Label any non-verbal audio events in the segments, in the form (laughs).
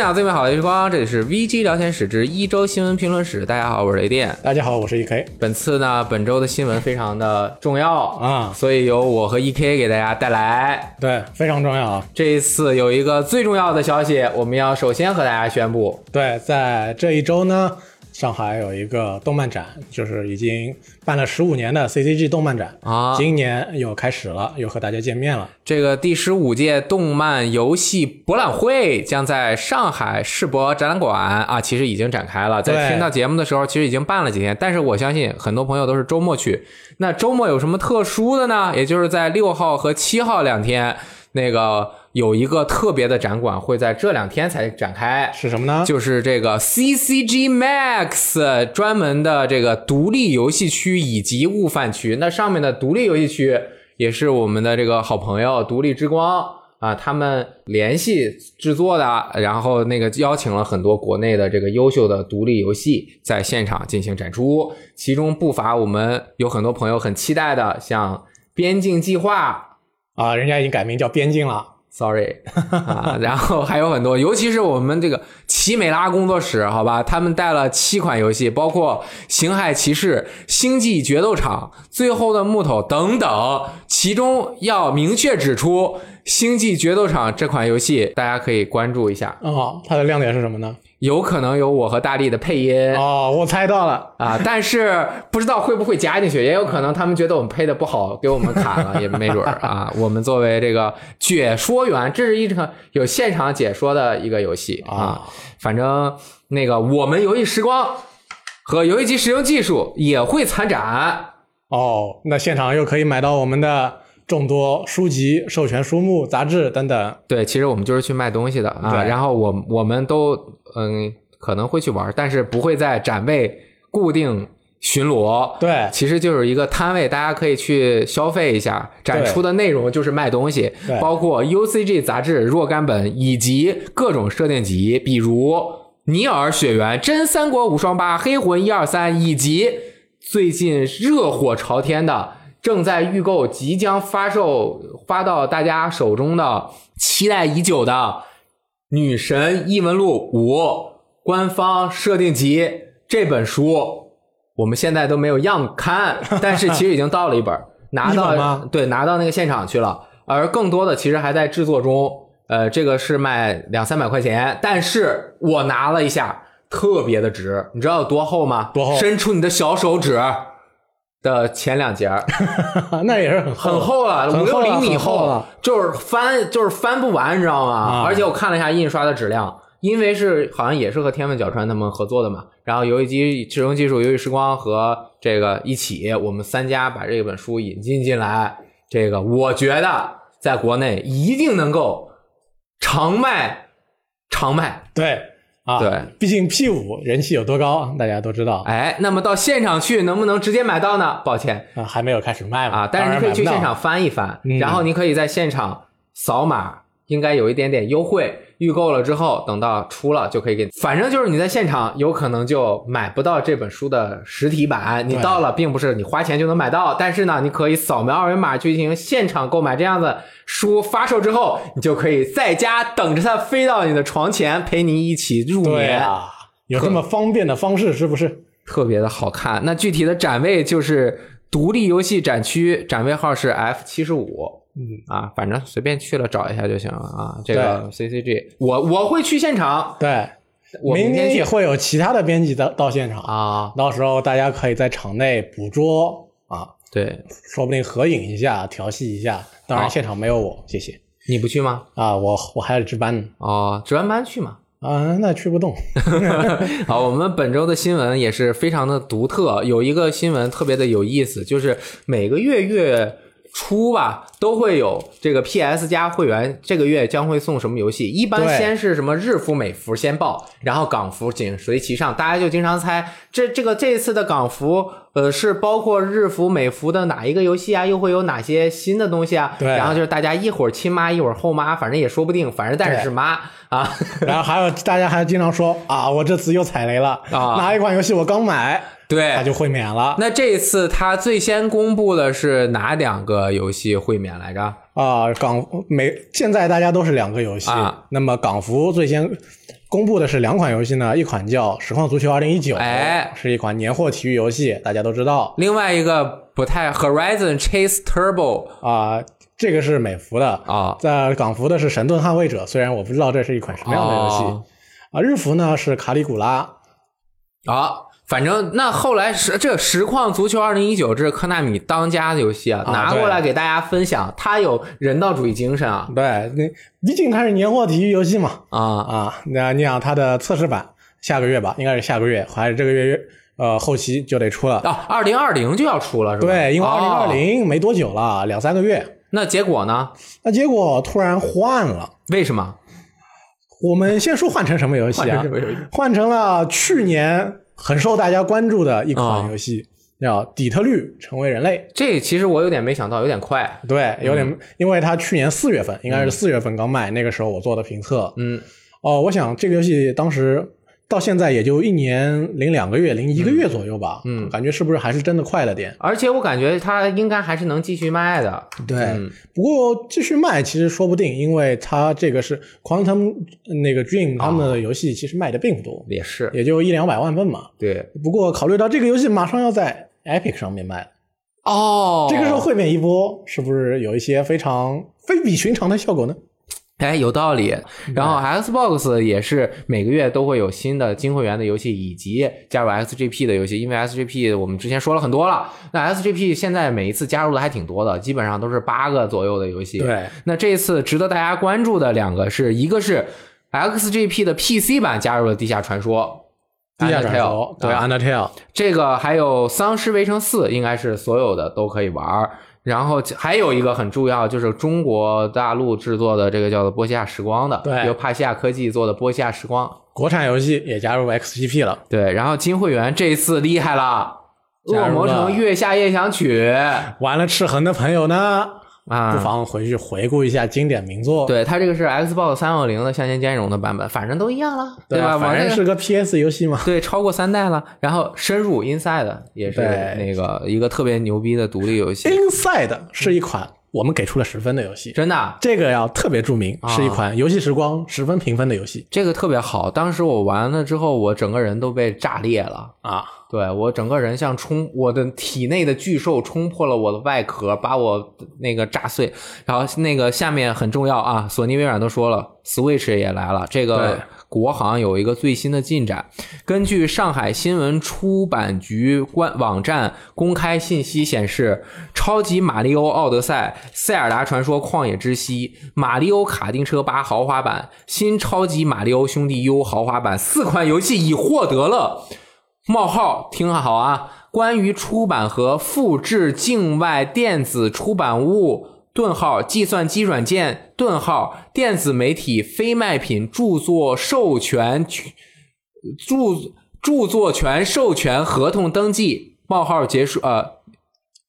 享最美好的时光，这里是 VG 聊天室之一周新闻评论室。大家好，我是雷电。大家好，我是 EK。本次呢，本周的新闻非常的重要啊所以由我和 EK 给大家带来。对，非常重要啊。这一次有一个最重要的消息，我们要首先和大家宣布，对，在这一周呢，上海有一个动漫展，就是已经办了十五年的 CCG 动漫展啊今年又开始了，又和大家见面了。这个第十五届动漫游戏博览会将在上海世博展览馆啊，其实已经展开了。在听到节目的时候，其实已经办了几天，但是我相信很多朋友都是周末去。那周末有什么特殊的呢？也就是在六号和七号两天，那个有一个特别的展馆会在这两天才展开。是什么呢？就是这个 CCG Max 专门的这个独立游戏区以及悟饭区。那上面的独立游戏区也是我们的这个好朋友独立之光啊，他们联系制作的，然后那个邀请了很多国内的这个优秀的独立游戏在现场进行展出，其中不乏我们有很多朋友很期待的，像《边境计划》。啊，人家已经改名叫边境了。Sorry (laughs) 啊，然后还有很多，尤其是我们这个奇美拉工作室，好吧，他们带了七款游戏，包括《星海骑士》《星际决斗场》《最后的木头》等等。其中要明确指出，《星际决斗场》这款游戏大家可以关注一下，哦，它的亮点是什么呢？有可能有我和大力的配音。哦，我猜到了。啊，但是不知道会不会加进去，也有可能他们觉得我们配的不好，给我们砍了，(laughs) 也没准儿啊。我们作为这个解说员，这是一场有现场解说的一个游戏啊啊。反正那个我们游戏时光和游戏机使用技术也会参展。哦，那现场又可以买到我们的众多书籍、授权书目、杂志等等。对，其实我们就是去卖东西的啊。对然后我我们都嗯可能会去玩，但是不会在展位固定巡逻。对，其实就是一个摊位，大家可以去消费一下。展出的内容就是卖东西对，包括 UCG 杂志若干本以及各种设定集，比如《尼尔：雪原》《真三国无双八》《黑魂一二三》，以及最近热火朝天的。正在预购，即将发售发到大家手中的期待已久的《女神异闻录五》官方设定集这本书，我们现在都没有样刊，(laughs) 但是其实已经到了一本，拿到对拿到那个现场去了，而更多的其实还在制作中。呃，这个是卖两三百块钱，但是我拿了一下，特别的值，你知道有多厚吗？多厚伸出你的小手指的前两节儿，(laughs) 那也是很厚很厚了，五六厘米很厚了就是翻就是翻不完，你知道吗？啊而且我看了一下印刷的质量，因为是好像也是和天文角川他们合作的嘛，然后游戏机智能技术、游戏时光和这个一起，我们三家把这本书引进进来，这个我觉得在国内一定能够长卖长卖。对啊，对，毕竟 P 五人气有多高，大家都知道。哎，那么到现场去能不能直接买到呢？抱歉，啊，还没有开始卖嘛啊，但是你可以去现场翻一翻，嗯。然后你可以在现场扫码，应该有一点点优惠。预购了之后，等到出了就可以给你，反正就是你在现场有可能就买不到这本书的实体版，你到了并不是你花钱就能买到，但是呢，你可以扫描二维码去进行现场购买。这样子书发售之后，你就可以在家等着它飞到你的床前，陪你一起入眠。啊，有这么方便的方式是不是？特别的好看。那具体的展位就是独立游戏展区，展位号是 F 七十五。嗯啊，反正随便去了找一下就行了啊。这个 CCG，我我会去现场，对，我明天也会有其他的编辑到到现场，啊。到时候大家可以在场内捕捉啊，对，说不定合影一下，调戏一下。当然现场没有我，谢谢你不去吗？啊，我我还要值班呢哦，值完班去嘛。啊，那去不动。(laughs) 好，我们本周的新闻也是非常的独特，有一个新闻特别的有意思，就是每个月月初吧，都会有这个 PS 加会员这个月将会送什么游戏。一般先是什么日服、美服先报，然后港服紧随其上，大家就经常猜这这个这次的港服。呃，是包括日服、美服的哪一个游戏啊？又会有哪些新的东西啊？对然后就是大家一会儿亲妈，一会儿后妈，反正也说不定，反正但是是妈啊。然后还有大家还经常说啊，我这次又踩雷了啊哪一款游戏我刚买对。它就会免了。那这一次他最先公布的是哪两个游戏会免来着？啊。港美现在大家都是两个游戏，啊。那么港服最先公布的是两款游戏呢，一款叫《实况足球2019》，哎。是一款年货体育游戏，大家都知道。另外一个不太 Horizon Chase Turbo 啊。这个是美服的。啊。在港服的是《神盾捍卫者》，虽然我不知道这是一款什么样的游戏、哦。啊。日服呢是卡里古拉，啊，反正那后来实这实况足球二零一九这是科纳米当家的游戏啊，啊拿过来给大家分享，它有人道主义精神啊对，那毕竟它是年货体育游戏嘛啊啊。那你想它的测试版下个月吧，应该是下个月还是这个月呃后期就得出了。啊！二零二零就要出了是吧？对，因为二零二哦零没多久了，两三个月。那结果呢？那结果突然换了。为什么？我们先说换成什么游戏啊换成什？么游戏？换成了去年很受大家关注的一款游戏，叫《底特律：成为人类》。这其实我有点没想到，有点快。对，有点，因为它去年四月份，应该是四月份刚卖，那个时候我做的评测。嗯，哦，我想这个游戏当时到现在也就一年零两个月、零一个月左右吧。嗯感觉是不是还是真的快了点？而且我感觉它应该还是能继续卖的。对，嗯不过继续卖其实说不定，因为它这个是 Quantum 那个 Dream 他们的游戏，其实卖的并不多，也是，也就一两百万份嘛。对不过考虑到这个游戏马上要在 Epic 上面卖了，哦这个时候会免一波，是不是有一些非常非比寻常的效果呢？哎，有道理。然后 Xbox 也是每个月都会有新的金会员的游戏，以及加入 XGP 的游戏。因为 XGP 我们之前说了很多了，那 XGP 现在每一次加入的还挺多的，基本上都是八个左右的游戏。对，那这一次值得大家关注的两个是一个是 XGP 的 PC 版加入了《地下传说》。地下传说，对啊 Undertale，这个还有《丧尸围城四》，应该是所有的都可以玩儿。然后还有一个很重要，就是中国大陆制作的这个叫做《波西亚时光》的，对由帕西亚科技做的《波西亚时光》。国产游戏也加入 XGP 了。对，然后金会员这次厉害了，《恶魔加入了城月下夜想曲》玩了赤痕的朋友呢，啊，不妨回去回顾一下经典名作。对它这个是 Xbox 三六零的向前兼容的版本，反正都一样了，对吧？反正是个 PS 游戏嘛。对，超过三代了。然后深入 Inside 也是对那个一个特别牛逼的独立游戏，Inside 是一款我们给出了十分的游戏，真的啊。这个要特别著名，啊是一款游戏时光十分评分的游戏这个特别好，当时我玩了之后，我整个人都被炸裂了。啊。对我整个人像冲我的体内的巨兽冲破了我的外壳，把我那个炸碎。然后那个下面很重要啊，索尼、微软都说了，Switch 也来了。这个国行有一个最新的进展，根据上海新闻出版局官网站公开信息显示，《超级马里奥奥德赛》《塞尔达传说：旷野之息》《马里奥卡丁车八豪华版》《新超级马里奥兄弟 U 豪华版》四款游戏已获得了。冒号，听好啊！关于出版和复制境外电子出版物。顿号，计算机软件。顿号，电子媒体非卖品著作授权著著作权授权合同登记。冒号结束，呃，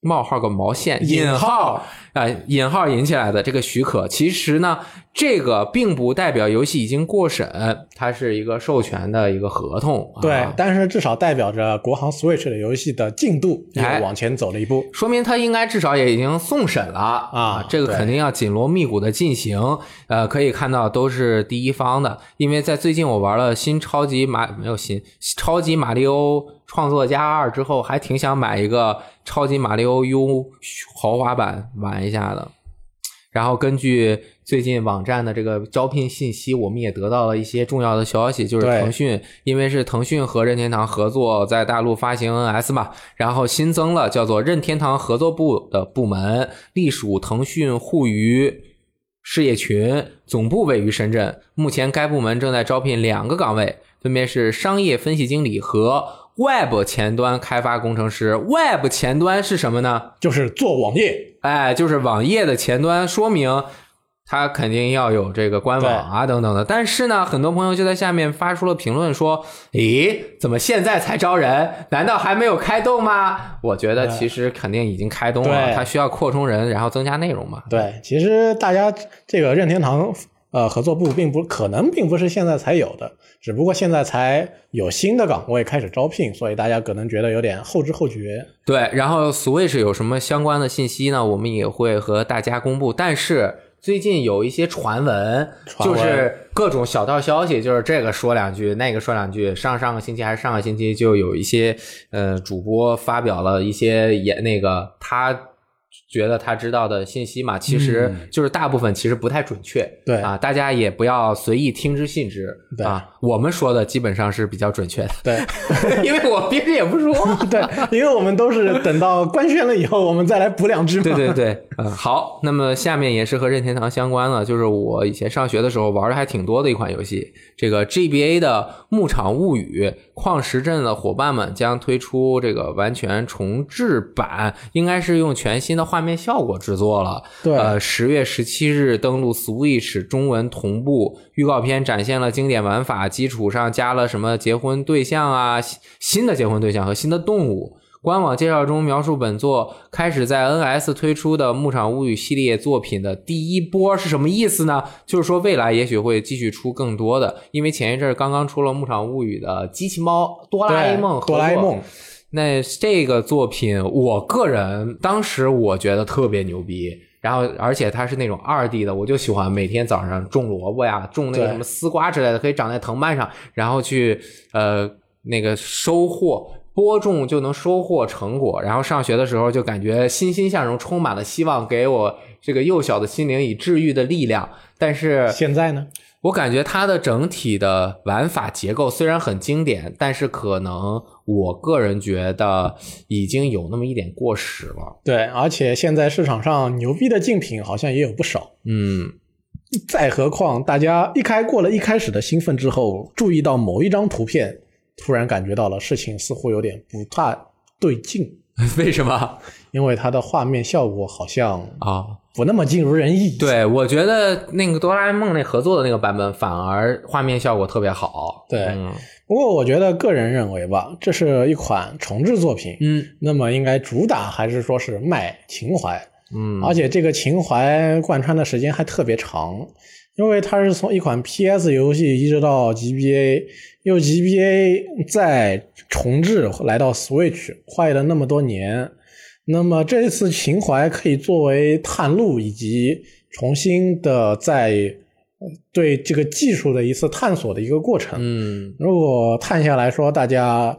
冒号个毛线，引号啊、引号引起来的这个许可，其实呢，这个并不代表游戏已经过审，它是一个授权的一个合同。对啊，但是至少代表着国行 Switch 的游戏的进度又哎往前走了一步。说明它应该至少也已经送审了啊这个肯定要紧锣密鼓的进行。呃，可以看到都是第一方的，因为在最近我玩了新超级马没有新超级马里奥创作家二之后，还挺想买一个超级马里奥 U 豪华版玩一下的。然后根据最近网站的这个招聘信息，我们也得到了一些重要的消息，就是腾讯因为是腾讯和任天堂合作在大陆发行 NS 嘛，然后新增了叫做任天堂合作部的部门，隶属腾讯互娱事业群，总部位于深圳。目前该部门正在招聘两个岗位，分别是商业分析经理和 Web 前端开发工程师。Web 前端是什么呢？就是做网页，哎，就是网页的前端，说明它肯定要有这个官网啊等等的。但是呢，很多朋友就在下面发出了评论说：“咦，怎么现在才招人？难道还没有开动吗？”我觉得其实肯定已经开动了，对它需要扩充人，然后增加内容嘛。对，其实大家这个任天堂呃合作部并不可能并不是现在才有的，只不过现在才有新的岗位开始招聘，所以大家可能觉得有点后知后觉。对，然后 Switch 有什么相关的信息呢？我们也会和大家公布。但是最近有一些传闻，传闻就是各种小道消息，就是这个说两句，那个说两句。上上个星期还是上个星期，就有一些呃主播发表了一些也那个他。觉得他知道的信息嘛，其实就是大部分其实不太准确，对啊，大家也不要随意听之信之对啊。我们说的基本上是比较准确的，对 (laughs) 因为我平时也不说。(laughs) 对，因为我们都是等到官宣了以后，我们再来补两句嘛。对对对，嗯，好，那么下面也是和任天堂相关的，就是我以前上学的时候玩的还挺多的一款游戏，这个 GBA 的《牧场物语》，矿石镇的伙伴们将推出这个完全重制版，应该是用全新的画面效果制作了。对呃，十月十七日登陆 Switch 中文同步，预告片展现了经典玩法基础上加了什么结婚对象啊，新新的结婚对象和新的动物。官网介绍中描述本作开始在 NS 推出的《牧场物语》系列作品的第一波是什么意思呢？就是说未来也许会继续出更多的，因为前一阵儿刚刚出了《牧场物语》的机器猫哆啦 A 梦哆啦 A 梦，那这个作品，我个人当时我觉得特别牛逼。然后，而且它是那种二 D 的，我就喜欢每天早上种萝卜呀，种那个什么丝瓜之类的，可以长在藤蔓上，然后去呃那个收获。播种就能收获成果，然后上学的时候就感觉欣欣向荣，充满了希望，给我这个幼小的心灵以治愈的力量。但是现在呢？我感觉它的整体的玩法结构虽然很经典，但是可能我个人觉得已经有那么一点过时了。对，而且现在市场上牛逼的竞品好像也有不少。嗯，再何况大家一开过了一开始的兴奋之后，注意到某一张图片，突然感觉到了事情似乎有点不大对劲，(laughs) 为什么？因为它的画面效果好像啊？不那么尽如人意。对，我觉得那个哆啦 A 梦那合作的那个版本反而画面效果特别好。对。嗯。不过我觉得个人认为吧，这是一款重制作品，嗯。那么应该主打还是说是卖情怀，嗯。而且这个情怀贯穿的时间还特别长，因为它是从一款 PS 游戏一直到 GBA，又 GBA 再重置来到 Switch，快了那么多年。那么这次情怀可以作为探路以及重新的在呃对这个技术的一次探索的一个过程。嗯如果探下来说，大家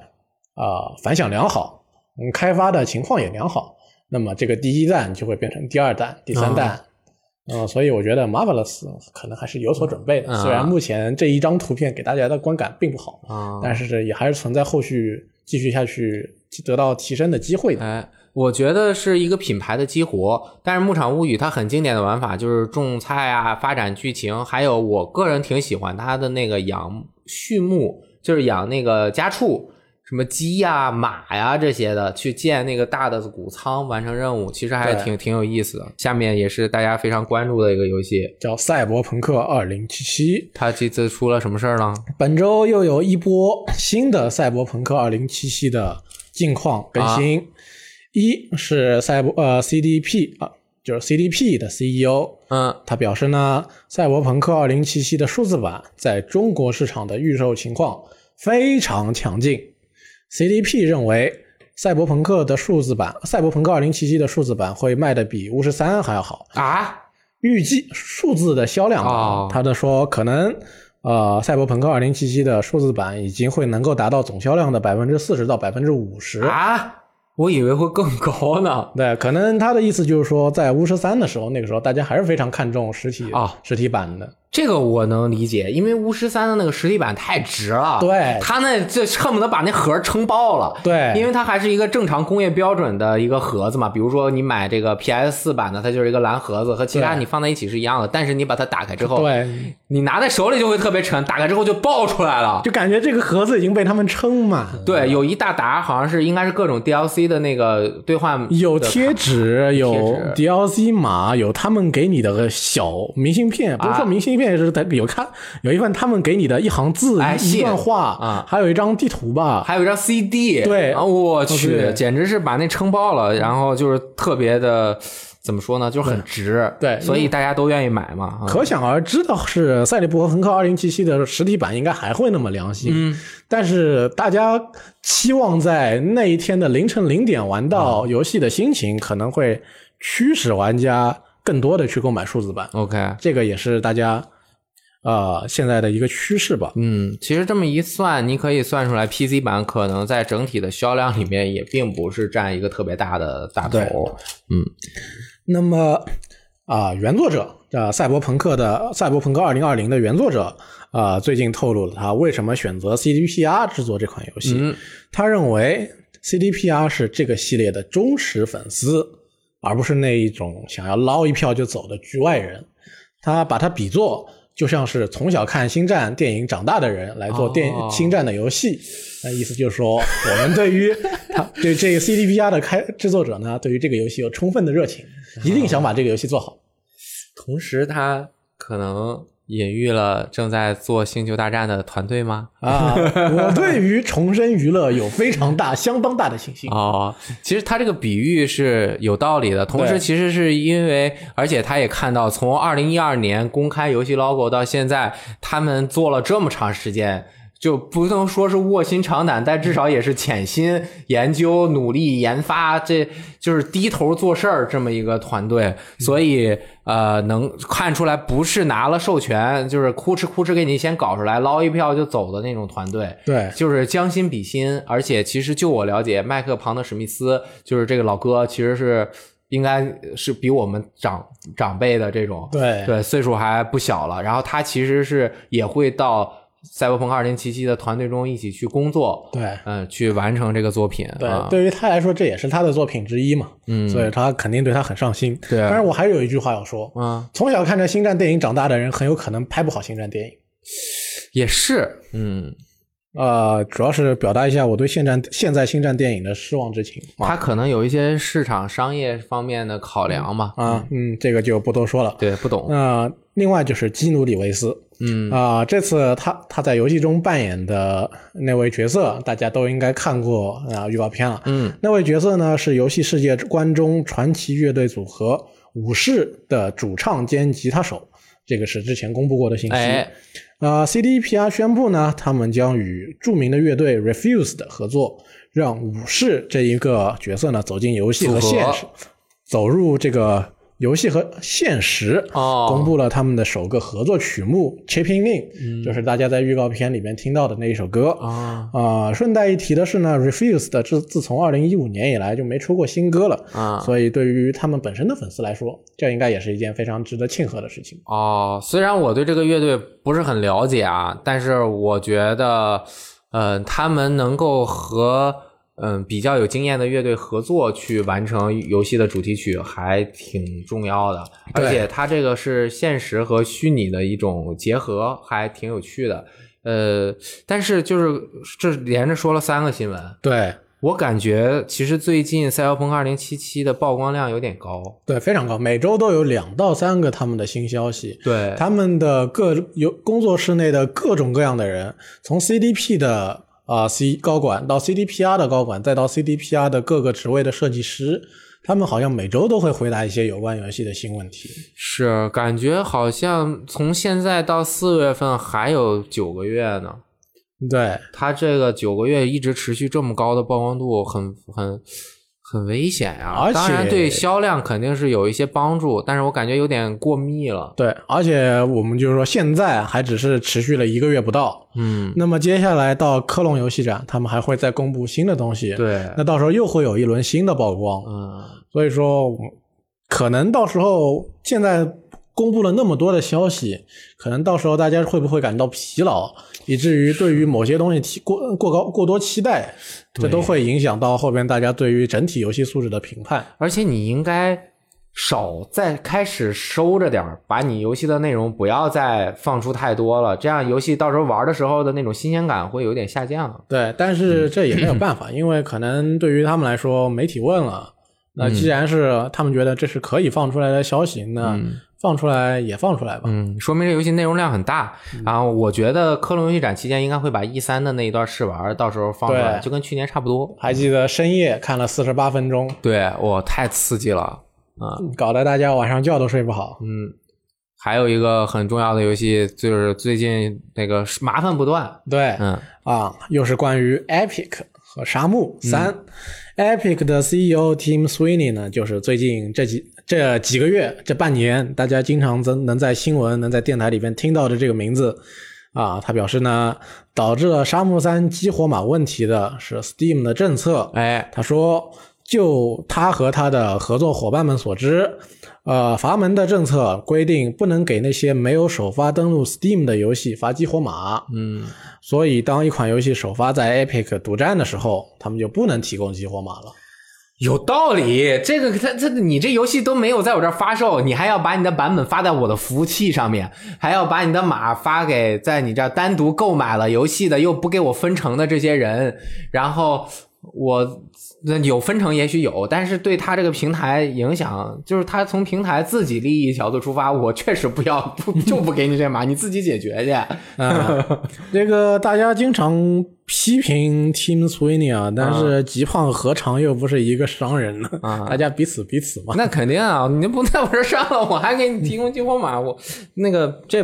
啊、反响良好，嗯，开发的情况也良好，那么这个第一弹就会变成第二弹、第三弹。嗯，所以我觉得 Marvelous 可能还是有所准备的，啊虽然目前这一张图片给大家的观感并不好，啊，但是也还是存在后续继续下去得到提升的机会的。哎，我觉得是一个品牌的激活。但是《牧场物语》它很经典的玩法就是种菜啊，发展剧情，还有我个人挺喜欢它的那个养畜牧，就是养那个家畜。什么鸡呀、马呀这些的，去建那个大的谷仓完成任务，其实还挺挺有意思的。下面也是大家非常关注的一个游戏，叫《赛博朋克2077》，它这次出了什么事儿呢？本周又有一波新的《赛博朋克2077》的近况更新。一是赛博呃 CDP 啊，就是 CDP 的 CEO，嗯他表示呢，《赛博朋克2077》的数字版在中国市场的预售情况非常强劲。CDP 认为，赛博朋克的数字版，赛博朋克2077的数字版会卖的比巫师三还要好。啊，预计数字的销量哦他的说可能呃，赛博朋克2077的数字版已经会能够达到总销量的百分之四十到百分之五十。啊，我以为会更高呢。对，可能他的意思就是说，在巫师三的时候，那个时候大家还是非常看重实体啊实体版的。这个我能理解，因为巫师三的那个实体版太值了，对他那就恨不得把那盒撑爆了。对因为它还是一个正常工业标准的一个盒子嘛。比如说你买这个 PS 四版的，它就是一个蓝盒子，和其他你放在一起是一样的。但是你把它打开之后，对，你拿在手里就会特别沉，打开之后就爆出来了。就感觉这个盒子已经被他们撑满了。对，有一大沓，好像是应该是各种 DLC 的那个兑换有贴纸，有 DLC 码，有他们给你的小明信片，不是说啊明信片，是他有看有一份他们给你的一行字、一段话啊还有一张地图吧。还有一张 CD，对啊，我去，对简直是把那撑爆了，然后就是特别的怎么说呢，就是很值，对所以大家都愿意买嘛。啊可想而知的是，《赛利博朋克2077》的实体版应该还会那么良心。嗯，但是大家期望在那一天的凌晨零点玩到游戏的心情，可能会驱使玩家更多的去购买数字版。OK，这个也是大家呃现在的一个趋势吧。嗯，其实这么一算，你可以算出来，PC 版可能在整体的销量里面也并不是占一个特别大的大头。嗯那么啊、原作者呃，赛博朋克的《赛博朋克2020》的原作者啊、最近透露了他为什么选择 CDPR 制作这款游戏。嗯他认为 CDPR 是这个系列的忠实粉丝，而不是那一种想要捞一票就走的局外人。他把它比作就像是从小看星战电影长大的人来做电、哦星战的游戏。那意思就是说，我们对于他对这个 CDPR 的开制作者呢，对于这个游戏有充分的热情，一定想把这个游戏做好。同时，他可能隐喻了正在做《星球大战》的团队吗？啊，(laughs) 我对于重生娱乐有非常大、相当大的信心。哦，其实他这个比喻是有道理的，同时其实是因为，而且他也看到，从二零一二年公开游戏 logo 到现在，他们做了这么长时间。就不能说是卧薪尝胆，但至少也是潜心研究、努力研发，这就是低头做事儿这么一个团队，所以呃，能看出来不是拿了授权，就是哭哧哭哧给你先搞出来，捞一票就走的那种团队。对，就是将心比心，而且其实就我了解，麦克庞德史密斯就是这个老哥，其实是应该是比我们长长辈的这种，对对，岁数还不小了。然后他其实是也会到赛博朋克二零七七的团队中一起去工作，对嗯、去完成这个作品。对啊，对于他来说，这也是他的作品之一嘛。嗯所以他肯定对他很上心。对但是我还有一句话要说：嗯，从小看着星战电影长大的人，很有可能拍不好星战电影。也是，嗯，呃，主要是表达一下我对现战现在星战电影的失望之情他可能有一些市场商业方面的考量嘛，啊。嗯，这个就不多说了。对，不懂，那、另外就是基努里维斯，嗯啊、这次他他在游戏中扮演的那位角色，大家都应该看过啊、预告片了。嗯，那位角色呢是游戏世界观中传奇乐队组合武士的主唱兼吉他手，这个是之前公布过的信息。哎，呃，CDPR 宣布呢，他们将与著名的乐队 Refused 合作，让武士这一个角色呢走进游戏和现实，走入这个游戏和现实。哦，公布了他们的首个合作曲目《Chipping In》，就是大家在预告片里面听到的那一首歌。啊啊、顺带一提的是呢，Refused 自自从二零一五年以来就没出过新歌了，啊，所以对于他们本身的粉丝来说，这应该也是一件非常值得庆贺的事情。哦，虽然我对这个乐队不是很了解啊，但是我觉得，呃，他们能够和嗯、比较有经验的乐队合作去完成游戏的主题曲，还挺重要的。而且它这个是现实和虚拟的一种结合，还挺有趣的。呃，但是就是这连着说了三个新闻，对我感觉其实最近《赛博朋克2077》的曝光量有点高。对，非常高，每周都有两到三个他们的新消息。对，他们的各有工作室内的各种各样的人，从 CDP 的啊、C 高管到 CDPR 的高管，再到 CDPR 的各个职位的设计师，他们好像每周都会回答一些有关游戏的新问题。是感觉好像从现在到四月份还有九个月呢。对他这个九个月一直持续这么高的曝光度很，很很危险呀、而且当然对销量肯定是有一些帮助，但是我感觉有点过密了。对，而且我们就是说，现在还只是持续了一个月不到。嗯，那么接下来到科隆游戏展，他们还会再公布新的东西。，对，那到时候又会有一轮新的曝光。嗯，所以说，可能到时候现在公布了那么多的消息，可能到时候大家会不会感到疲劳，以至于对于某些东西提过过高过多期待，这都会影响到后边大家对于整体游戏素质的评判。而且你应该少再开始收着点儿，把你游戏的内容不要再放出太多了，这样游戏到时候玩的时候的那种新鲜感会有点下降。对，但是这也没有办法，因为可能对于他们来说，媒体问了，那既然是他们觉得这是可以放出来的消息，那放出来也放出来吧。嗯，说明这游戏内容量很大。嗯然后我觉得科隆游戏展期间应该会把 E 三的那一段试玩到时候放出来，就跟去年差不多。还记得深夜看了四十八分钟，对我太刺激了。啊，搞得大家晚上觉都睡不好。嗯，还有一个很重要的游戏就是最近那个麻烦不断，对，嗯啊，又是关于 Epic 和沙漠三。Epic 的 CEO Tim Sweeney 呢，就是最近这几这几个月这半年，大家经常能能在新闻、能在电台里边听到的这个名字啊，他表示呢，导致了沙漠三激活码问题的是 Steam 的政策。哎，他说，就他和他的合作伙伴们所知，呃，阀门的政策规定不能给那些没有首发登录 Steam 的游戏发激活码。嗯，所以，当一款游戏首发在 Epic 独占的时候，他们就不能提供激活码了。有道理。这个他他你这游戏都没有在我这儿发售，你还要把你的版本发在我的服务器上面，还要把你的码发给在你这儿单独购买了游戏的又不给我分成的这些人，然后我。那有分成也许有，但是对他这个平台影响，就是他从平台自己利益角度出发，我确实不要不就不给你这码，你自己解决去。啊，这个大家经常批评 Team Sweeney 啊，但是极胖何尝又不是一个商人呢？啊大家彼此彼此嘛。那肯定啊，你不在我这儿上了，我还给你提供激活码，我那个这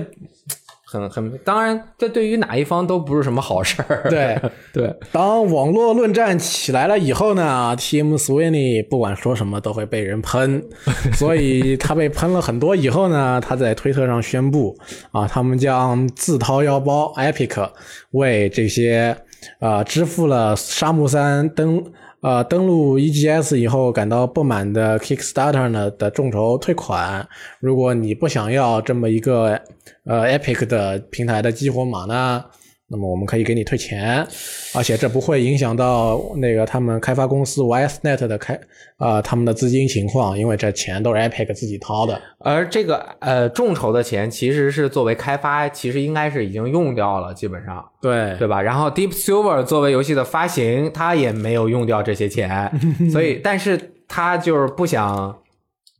很很，当然这对于哪一方都不是什么好事儿。对对，当网络论战起来了以后呢，Tim Sweeney 不管说什么都会被人喷，(laughs) 所以他被喷了很多以后呢，他在推特上宣布啊，他们将自掏腰包，Epic 为这些呃支付了沙漠三登呃登录 EGS 以后感到不满的 Kickstarter 呢的众筹退款。如果你不想要这么一个呃 Epic 的平台的激活码呢？那么我们可以给你退钱，而且这不会影响到那个他们开发公司 YSNet 的开啊、他们的资金情况，因为这钱都是 Epic 自己掏的。而这个呃众筹的钱其实是作为开发，其实应该是已经用掉了，基本上。对对吧？然后 Deep Silver 作为游戏的发行，他也没有用掉这些钱，所以，(laughs) 但是他就是不想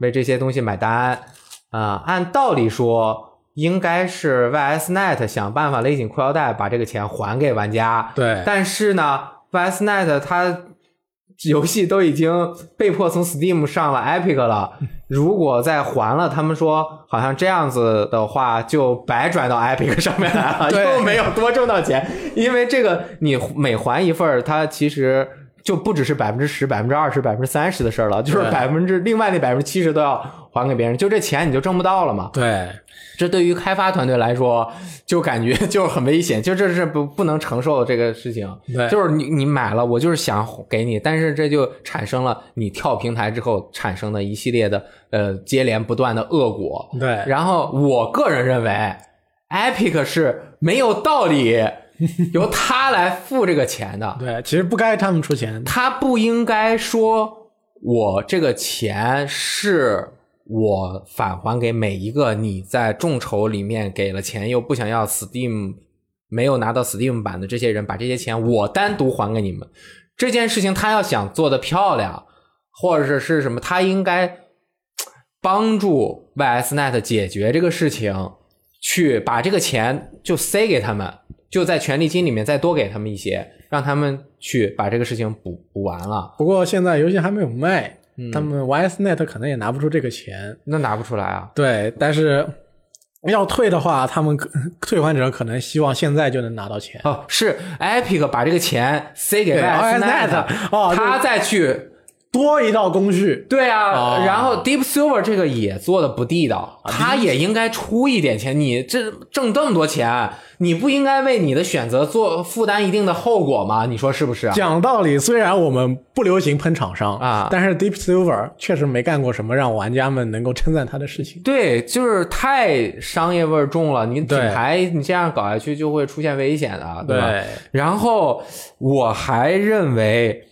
为这些东西买单啊、按道理说，应该是 YSNet 想办法勒紧裤腰带，把这个钱还给玩家。对但是呢，YSNet 它游戏都已经被迫从 Steam 上了 Epic 了，(laughs) 如果再还了，他们说好像这样子的话就白转到 Epic 上面来了，对又没有多挣到钱，因为这个你每还一份儿，它其实。就不只是百分之十、百分之二十、百分之三十的事儿了，就是百分之另外那百分之七十都要还给别人，就这钱你就挣不到了嘛。对这对于开发团队来说，就感觉 (laughs) 就是很危险，就这是不不能承受的这个事情。对就是你你买了，我就是想给你，但是这就产生了你跳平台之后产生的一系列的呃接连不断的恶果。对然后我个人认为，Epic 是没有道理 (laughs) 由他来付这个钱的。对，其实不该他们出钱。他不应该说我这个钱是我返还给每一个你在众筹里面给了钱又不想要 Steam 没有拿到 Steam 版的这些人，把这些钱我单独还给你们。这件事情他要想做的漂亮，或者是是什么，他应该帮助 YSNet 解决这个事情，去把这个钱就塞给他们，就在权利金里面再多给他们一些，让他们去把这个事情补补完了。不过现在游戏还没有卖，他们 YSNet 可能也拿不出这个钱。那拿不出来啊！对，但是要退的话，他们可退还者可能希望现在就能拿到钱。哦，是 Epic 把这个钱塞给对 YSNet，YSNet 哦他再去多一道工序。对啊，哦然后 Deep Silver 这个也做的不地道，他也应该出一点钱。你这挣这么多钱，你不应该为你的选择做负担一定的后果吗？你说是不是啊？讲道理，虽然我们不流行喷厂商啊但是 Deep Silver 确实没干过什么让玩家们能够称赞他的事情。对，就是太商业味儿重了，你品牌你这样搞下去就会出现危险的，吧？对然后我还认为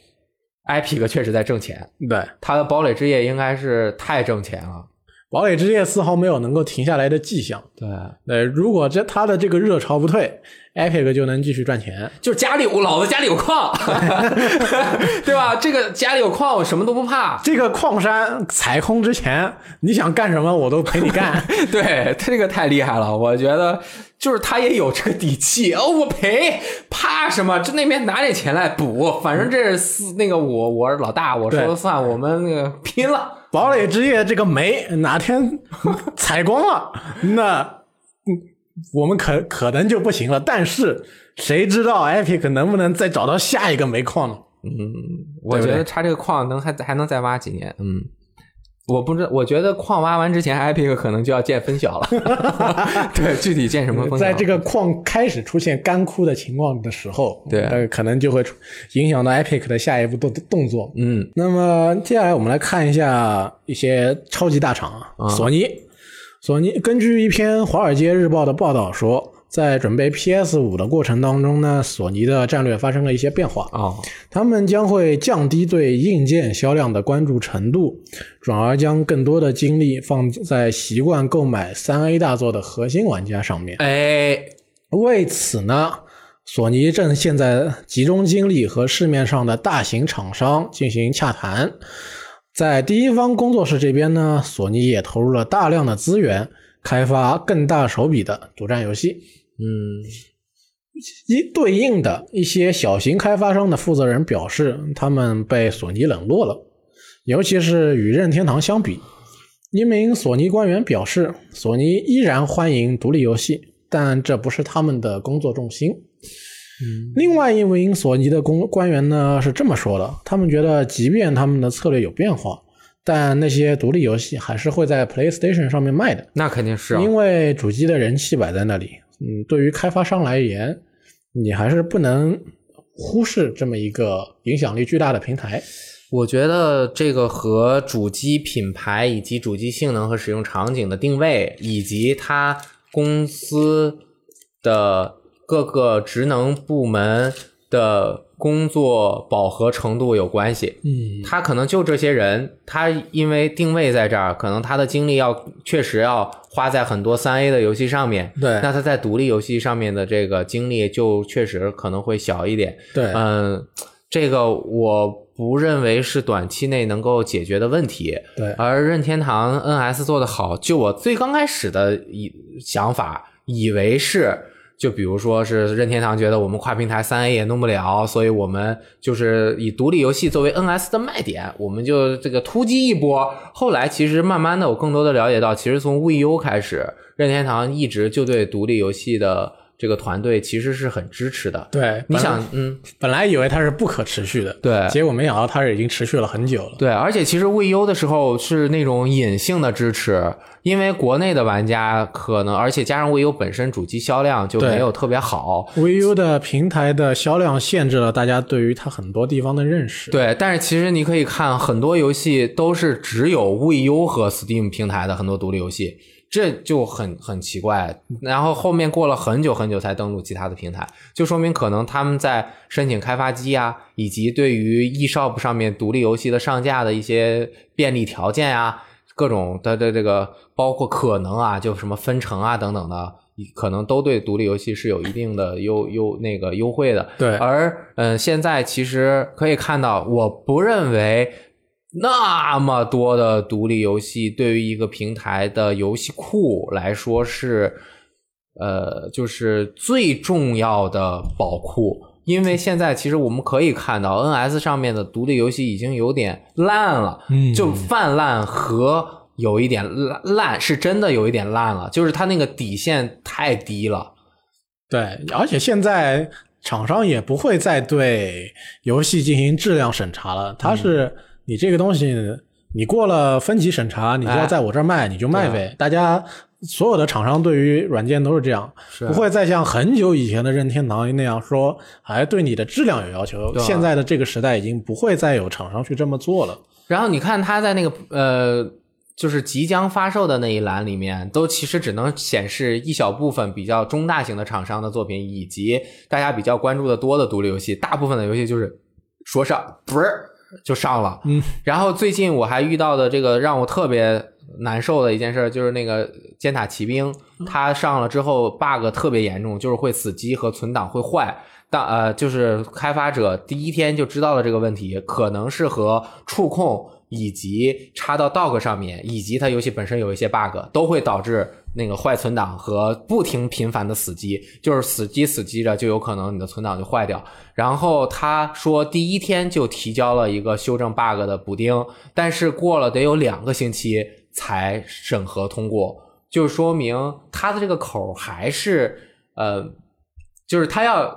，Epic 确实在挣钱，对，它的堡垒之夜应该是太挣钱了。堡垒之夜丝毫没有能够停下来的迹象。对，对，如果这他的这个热潮不退，Epic 就能继续赚钱。就是家里我老子家里有矿，(laughs) 对吧？这个家里有矿，我什么都不怕。这个矿山踩空之前，你想干什么我都陪你干。(laughs) 对他这个太厉害了，我觉得就是他也有这个底气哦，我赔，怕什么？就那边拿点钱来补，反正这是那个我我是老大，我说了算，我们那个拼了。堡垒之夜这个煤哪天 (laughs) 采光了，那嗯我们可可能就不行了。但是谁知道 Epic 能不能再找到下一个煤矿呢？嗯我觉得他这个矿能还还能再挖几年，嗯。我不知，我觉得矿挖完之前，Epic 可能就要见分晓了。(laughs) 对，具体见什么分晓？在这个矿开始出现干枯的情况的时候，对呃，可能就会出影响到 Epic 的下一步动动作。嗯，那么接下来我们来看一下一些超级大厂啊，索尼。索尼根据一篇《华尔街日报》的报道说，在准备 PS 五的过程当中呢，索尼的战略发生了一些变化。啊，他们将会降低对硬件销量的关注程度，转而将更多的精力放在习惯购买三 A 大作的核心玩家上面。哎，为此呢，索尼正现在集中精力和市面上的大型厂商进行洽谈。在第一方工作室这边呢，索尼也投入了大量的资源，开发更大手笔的独占游戏。嗯，一对应的一些小型开发商的负责人表示，他们被索尼冷落了，尤其是与任天堂相比。一名索尼官员表示，索尼依然欢迎独立游戏，但这不是他们的工作重心。另外一名索尼的公官员呢是这么说的：他们觉得，即便他们的策略有变化，但那些独立游戏还是会在 PlayStation 上面卖的。那肯定是啊。因为主机的人气摆在那里，嗯，对于开发商来言，你还是不能忽视这么一个影响力巨大的平台。我觉得这个和主机品牌以及主机性能和使用场景的定位，以及它公司的各个职能部门的工作饱和程度有关系。嗯，他可能就这些人，他因为定位在这儿，可能他的精力要确实要花在很多三 A 的游戏上面。对那他在独立游戏上面的这个精力就确实可能会小一点。对，嗯，这个我不认为是短期内能够解决的问题。对，而任天堂 NS 做的好，就我最刚开始的以想法，以为是。就比如说是任天堂觉得我们跨平台三 A 也弄不了，所以我们就是以独立游戏作为 NS 的卖点，我们就这个突击一波。后来其实慢慢的，我更多的了解到，其实从 VU 开始，任天堂一直就对独立游戏的这个团队其实是很支持的。对，你想，嗯，本来以为它是不可持续的，对，结果没想到它是已经持续了很久了。对，而且其实 VU 的时候是那种隐性的支持，因为国内的玩家可能，而且加上 VU 本身主机销量就没有特别好。VU 的平台的销量限制了大家对于它很多地方的认识。对，但是其实你可以看很多游戏都是只有 VU 和 Steam 平台的很多独立游戏，这就很很奇怪。然后后面过了很久很久才登录其他的平台，就说明可能他们在申请开发机啊，以及对于 eShop 上面独立游戏的上架的一些便利条件啊，各种的的这个包括可能啊，就什么分成啊等等的。可能都对独立游戏是有一定的优优那个优惠的，对而嗯、呃现在其实可以看到，我不认为那么多的独立游戏对于一个平台的游戏库来说是，呃，就是最重要的宝库。因为现在其实我们可以看到，NS 上面的独立游戏已经有点烂了，嗯就泛滥和有一点烂烂，是真的有一点烂了，就是它那个底线太低了。对，而且现在厂商也不会再对游戏进行质量审查了，它是你这个东西，你过了分级审查，你就要在我这儿卖，你就卖呗。大家所有的厂商对于软件都是这样，不会再像很久以前的任天堂那样说，还对你的质量有要求。现在的这个时代已经不会再有厂商去这么做了。然后你看他在那个呃，就是即将发售的那一栏里面，都其实只能显示一小部分比较中大型的厂商的作品，以及大家比较关注的多的独立游戏。大部分的游戏就是说上不是就上了。嗯，然后最近我还遇到的这个让我特别难受的一件事，就是那个尖塔骑兵，它上了之后 bug 特别严重，就是会死机和存档会坏。但呃，就是开发者第一天就知道了这个问题，可能是和触控以及插到 dock 上面，以及它游戏本身有一些 bug，都会导致那个坏存档和不停频繁的死机，就是死机死机着，就有可能你的存档就坏掉。然后他说第一天就提交了一个修正 bug 的补丁，但是过了得有两个星期才审核通过，就说明他的这个口还是呃。就是他要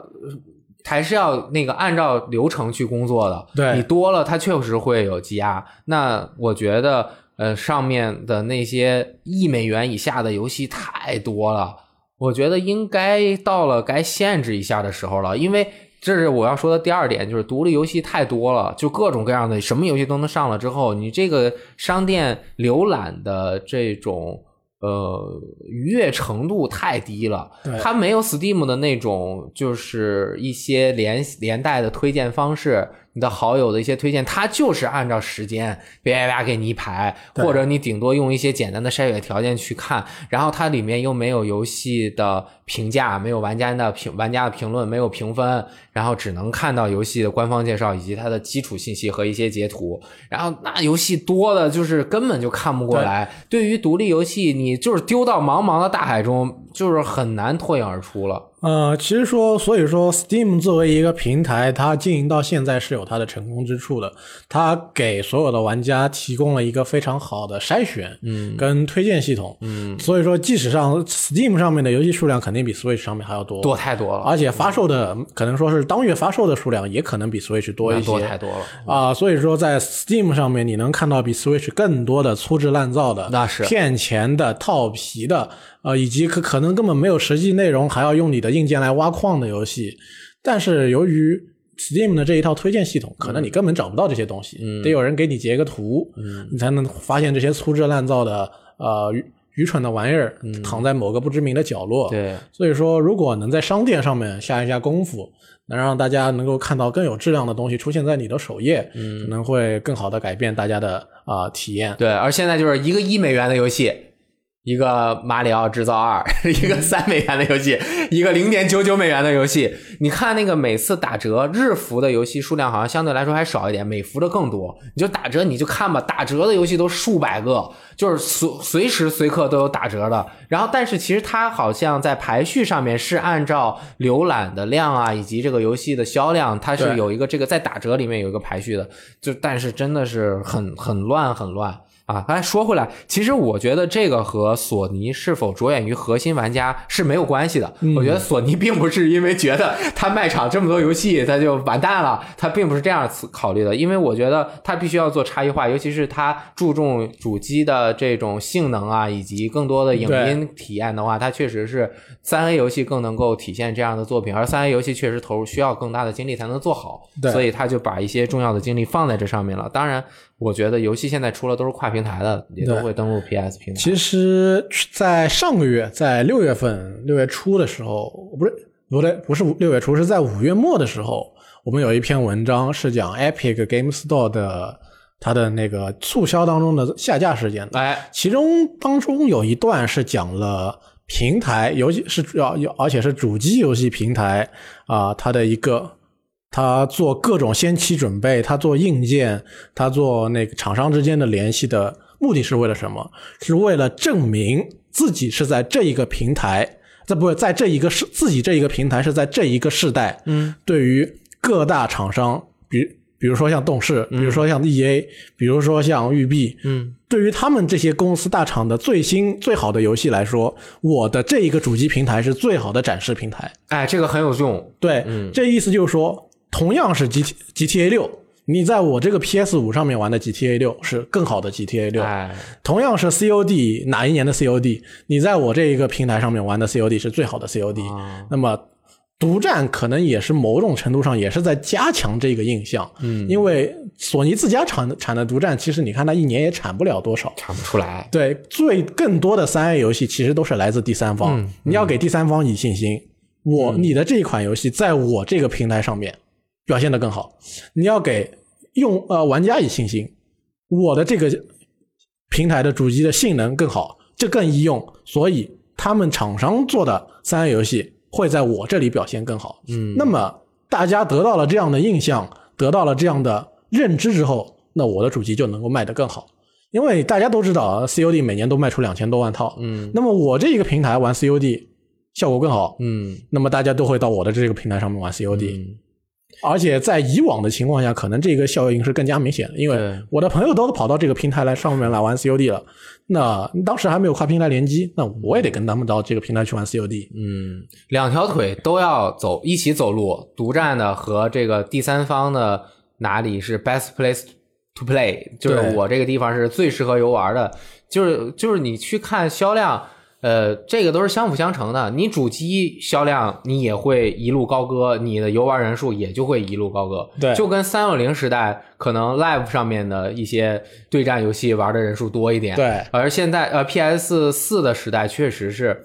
还是要那个按照流程去工作的，对你多了，它确实会有积压。那我觉得，呃，上面的那些一美元以下的游戏太多了，我觉得应该到了该限制一下的时候了。因为这是我要说的第二点，就是独立游戏太多了，就各种各样的什么游戏都能上了之后，你这个商店浏览的这种。呃，愉悦程度太低了，它没有 Steam 的那种，就是一些连连带的推荐方式。你的好友的一些推荐，它就是按照时间叭叭叭给你一排，或者你顶多用一些简单的筛选条件去看，然后它里面又没有游戏的评价，没有玩家的评玩家的评论，没有评分，然后只能看到游戏的官方介绍以及它的基础信息和一些截图，然后那游戏多的就是根本就看不过来。对于独立游戏，你就是丢到茫茫的大海中，就是很难脱颖而出了。呃，其实说，所以说，Steam 作为一个平台，它经营到现在是有它的成功之处的。它给所有的玩家提供了一个非常好的筛选，嗯，跟推荐系统，嗯。所以说，即使上 Steam 上面的游戏数量肯定比 Switch 上面还要多，多太多了。而且发售的可能说是当月发售的数量也可能比 Switch 多一些，多太多了啊。所以说，在 Steam 上面你能看到比 Switch 更多的粗制滥造的、那是骗钱的、套皮的。呃，以及可可能根本没有实际内容，还要用你的硬件来挖矿的游戏，但是由于 Steam 的这一套推荐系统，可能你根本找不到这些东西，得有人给你截个图，你才能发现这些粗制滥造的呃愚愚蠢的玩意儿躺在某个不知名的角落。对，所以说如果能在商店上面下一下功夫，能让大家能够看到更有质量的东西出现在你的首页，可能会更好的改变大家的啊体验。对，而现在就是一个一美元的游戏。一个马里奥制造二，(laughs) 一个三美元的游戏，一个零点九九美元的游戏。你看那个每次打折日服的游戏数量好像相对来说还少一点，美服的更多。你就打折你就看吧，打折的游戏都数百个，就是随随时随刻都有打折的。然后，但是其实它好像在排序上面是按照浏览的量啊，以及这个游戏的销量，它是有一个这个在打折里面有一个排序的。就但是真的是很很乱很乱。啊，哎，说回来，其实我觉得这个和索尼是否着眼于核心玩家是没有关系的。我觉得索尼并不是因为觉得他卖场这么多游戏，他就完蛋了，他并不是这样考虑的。因为我觉得他必须要做差异化，尤其是他注重主机的这种性能啊，以及更多的影音体验的话，它确实是三 A 游戏更能够体现这样的作品。而三 A 游戏确实投入需要更大的精力才能做好，所以他就把一些重要的精力放在这上面了。当然。我觉得游戏现在出了都是跨平台的，也都会登录 PS 平台。其实，在上个月，在六月份六月初的时候，不是不对，不是六月初，是在五月末的时候，我们有一篇文章是讲 Epic Game Store 的它的那个促销当中的下架事件。哎，其中当中有一段是讲了平台，尤其是要要，而且是主机游戏平台啊，它的一个。他做各种先期准备，他做硬件，他做那个厂商之间的联系的目的是为了什么？是为了证明自己是在这一个平台，在不在这一个世自己这一个平台是在这一个世代。嗯，对于各大厂商，比比如说像动视，比如说像 E A，比如说像育碧，嗯，对于他们这些公司大厂的最新最好的游戏来说，我的这一个主机平台是最好的展示平台。哎，这个很有用。对，这意思就是说。同样是 G T G T A 六，你在我这个 P S 五上面玩的 G T A 六是更好的 G T A 六。同样是 C O D 哪一年的 C O D，你在我这一个平台上面玩的 C O D 是最好的 C O D。那么独占可能也是某种程度上也是在加强这个印象。嗯，因为索尼自家产产的独占，其实你看它一年也产不了多少，产不出来。对，最更多的三 A 游戏其实都是来自第三方。嗯你要给第三方以信心，我你的这一款游戏在我这个平台上面。表现得更好，你要给用呃玩家以信心。我的这个平台的主机的性能更好，这更易用，所以他们厂商做的三 A 游戏会在我这里表现更好。嗯，那么大家得到了这样的印象，得到了这样的认知之后，那我的主机就能够卖得更好。因为大家都知道，COD 每年都卖出两千多万套，嗯。那么我这一个平台玩 COD 效果更好，嗯。那么大家都会到我的这个平台上面玩 COD，、嗯而且在以往的情况下，可能这个效应是更加明显的，因为我的朋友都跑到这个平台来上面来玩 COD 了，那当时还没有跨平台联机，那我也得跟他们到这个平台去玩 COD。嗯，两条腿都要走，一起走路，独占的和这个第三方的哪里是 best place to play，就是我这个地方是最适合游玩的，就是就是你去看销量。呃，这个都是相辅相成的。你主机销量，你也会一路高歌，你的游玩人数也就会一路高歌。对就跟三六零时代可能 Live 上面的一些对战游戏玩的人数多一点。对而现在呃 PS 四的时代确实是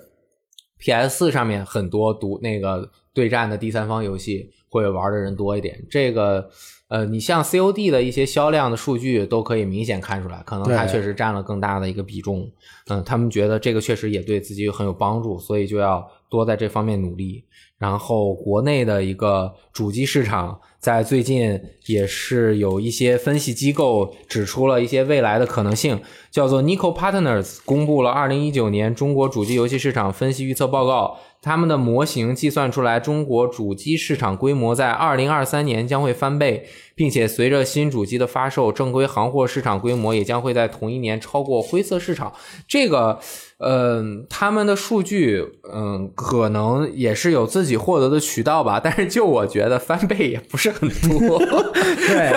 PS 四上面很多独那个对战的第三方游戏会玩的人多一点。这个呃，你像 COD 的一些销量的数据都可以明显看出来，可能它确实占了更大的一个比重。嗯，他们觉得这个确实也对自己很有帮助，所以就要多在这方面努力。然后国内的一个主机市场，在最近也是有一些分析机构指出了一些未来的可能性，叫做 Nico Partners 公布了二零一九年中国主机游戏市场分析预测报告。他们的模型计算出来，中国主机市场规模在二零二三年将会翻倍，并且随着新主机的发售，正规行货市场规模也将会在同一年超过灰色市场。这个，嗯、他们的数据，嗯，可能也是有自己获得的渠道吧，但是就我觉得翻倍也不是很多。(laughs) 对，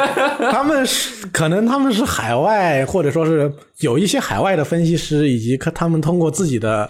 他们是可能他们是海外，或者说是有一些海外的分析师，以及他们通过自己的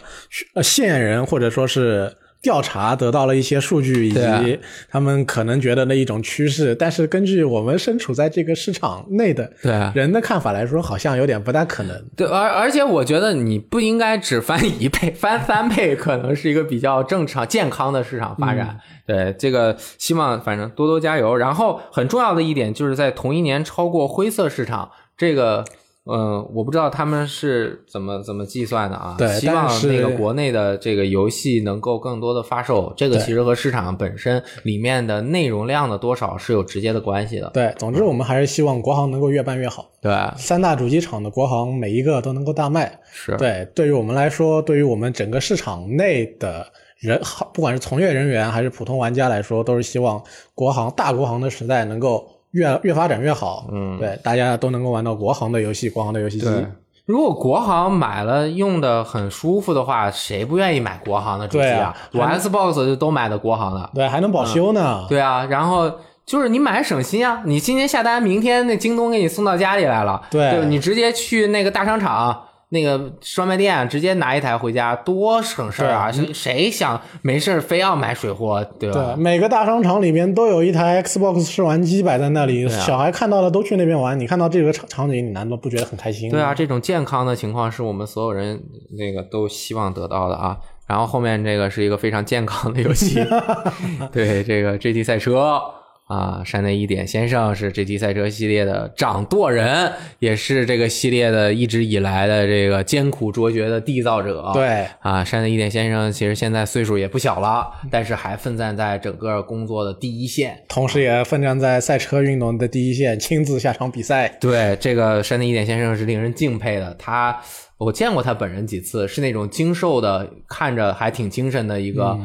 呃线人或者说是调查得到了一些数据，以及他们可能觉得的一种趋势。但是根据我们身处在这个市场内的人的看法来说，好像有点不大可能。对，而而且我觉得你不应该只翻一倍，(laughs) 翻三倍可能是一个比较正常、健康的市场发展。对，这个希望反正多多加油。然后很重要的一点就是在同一年超过灰色市场，这个。嗯，我不知道他们是怎么怎么计算的啊。对希望那个国内的这个游戏能够更多的发售，这个其实和市场本身里面的内容量的多少是有直接的关系的。对，总之我们还是希望国行能够越办越好。对，三大主机厂的国行每一个都能够大卖。是，对，对于我们来说，对于我们整个市场内的人，不管是从业人员还是普通玩家来说，都是希望国行大国行的时代能够越越发展越好。嗯对，大家都能够玩到国行的游戏，国行的游戏机。对，如果国行买了用的很舒服的话，谁不愿意买国行的主机对啊我 Xbox 就都买的国行的。对，还能保修呢。对啊，然后就是你买省心啊，你今天下单，明天那京东给你送到家里来了。对吧你直接去那个大商场。那个专卖店直接拿一台回家，多省事儿啊！谁谁想没事儿非要买水货，对吧？对，每个大商场里面都有一台 Xbox 试玩机摆在那里，啊小孩看到了都去那边玩。你看到这个场场景，你难道不觉得很开心？对啊，这种健康的情况是我们所有人那个都希望得到的啊。然后后面这个是一个非常健康的游戏，(laughs) 对这个 GT 赛车啊，山内一点先生是 GT 赛车系列的掌舵人，也是这个系列的一直以来的这个艰苦卓绝的缔造者。对啊，山内一点先生其实现在岁数也不小了，但是还奋战在整个工作的第一线。同时也奋战在赛车运动的第一线，亲自下场比赛。对，这个山内一点先生是令人敬佩的。他，我见过他本人几次，是那种精瘦的，看着还挺精神的一个，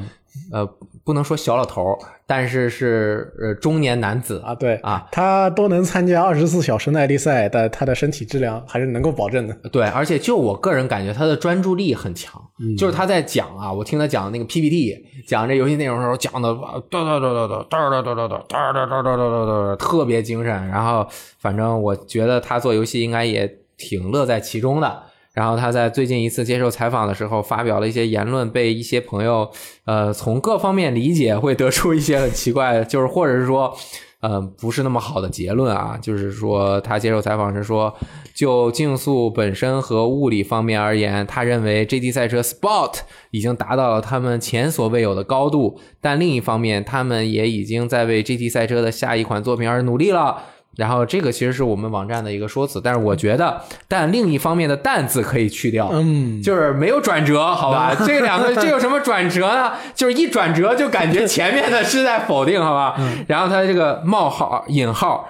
呃，不能说小老头儿，但是是呃中年男子啊，对啊，他都能参加二十四小时耐力赛，但他的身体质量还是能够保证的。对，而且就我个人感觉，他的专注力很强。嗯就是他在讲啊，我听他讲那个 PPT，讲这游戏内容的时候，讲的哒哒哒哒哒哒哒哒哒哒哒哒哒哒，特别精神。然后，反正我觉得他做游戏应该也挺乐在其中的。然后他在最近一次接受采访的时候，发表了一些言论，被一些朋友呃从各方面理解，会得出一些很奇怪，就是或者是说。呃，不是那么好的结论啊，就是说他接受采访时说，就竞速本身和物理方面而言，他认为 GT 赛车 Sport 已经达到了他们前所未有的高度，但另一方面，他们也已经在为 GT 赛车的下一款作品而努力了。然后这个其实是我们网站的一个说辞，但是我觉得，但另一方面的“但”字可以去掉，嗯，就是没有转折，好吧？(laughs) 这两个这有什么转折呢？就是一转折就感觉前面的是在否定，好吧？然后它这个冒号引号，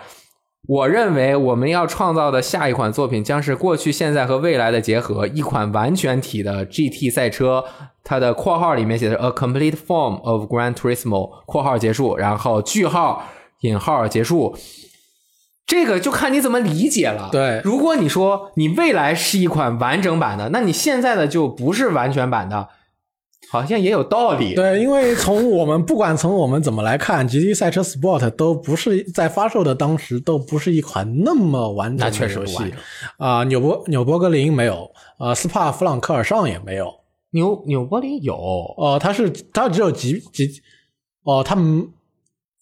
我认为我们要创造的下一款作品将是过去、现在和未来的结合，一款完全体的 GT 赛车。它的括号里面写的 “a complete form of Gran Turismo”，括号结束，然后句号引号结束。这个就看你怎么理解了。对。如果你说你未来是一款完整版的，那你现在的就不是完全版的，好像也有道理。对，因为从我们不管从我们怎么来看，GT 赛车 Sport 都不是在发售的当时都不是一款那么完整的游戏。啊、纽博纽博格林没有，呃，斯帕弗朗克尔上也没有，纽纽柏林有。哦、它是它只有几几，哦，他们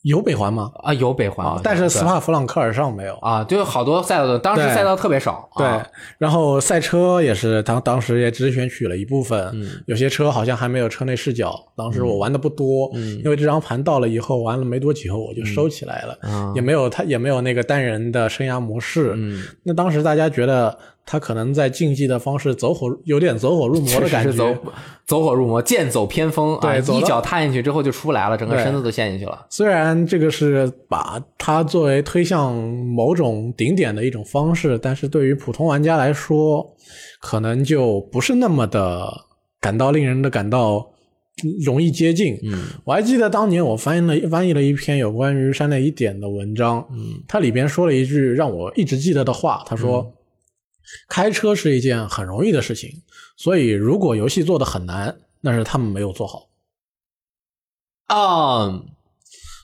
有北环吗？啊，有北环啊、，但是斯帕弗朗克尔上没有。啊，就有好多赛道的，当时赛道特别少。对啊，然后赛车也是当当时也只选取了一部分，嗯有些车好像还没有车内视角，当时我玩的不多，嗯因为这张盘到了以后玩了没多久我就收起来了，啊也没有它也没有那个单人的生涯模式，嗯，那当时大家觉得它可能在竞技的方式走火有点走火入魔的感觉，走走火入魔，剑走偏锋啊，对一脚踏进去之后就出不来了，整个身子都陷进去了。虽然这个是把它作为推向某种顶点的一种方式，但是对于普通玩家来说，可能就不是那么的感到令人的感到容易接近。嗯我还记得当年我翻译了翻译了一篇有关于山内一点的文章，嗯它里边说了一句让我一直记得的话，他说。开车是一件很容易的事情，所以如果游戏做的很难，那是他们没有做好。啊，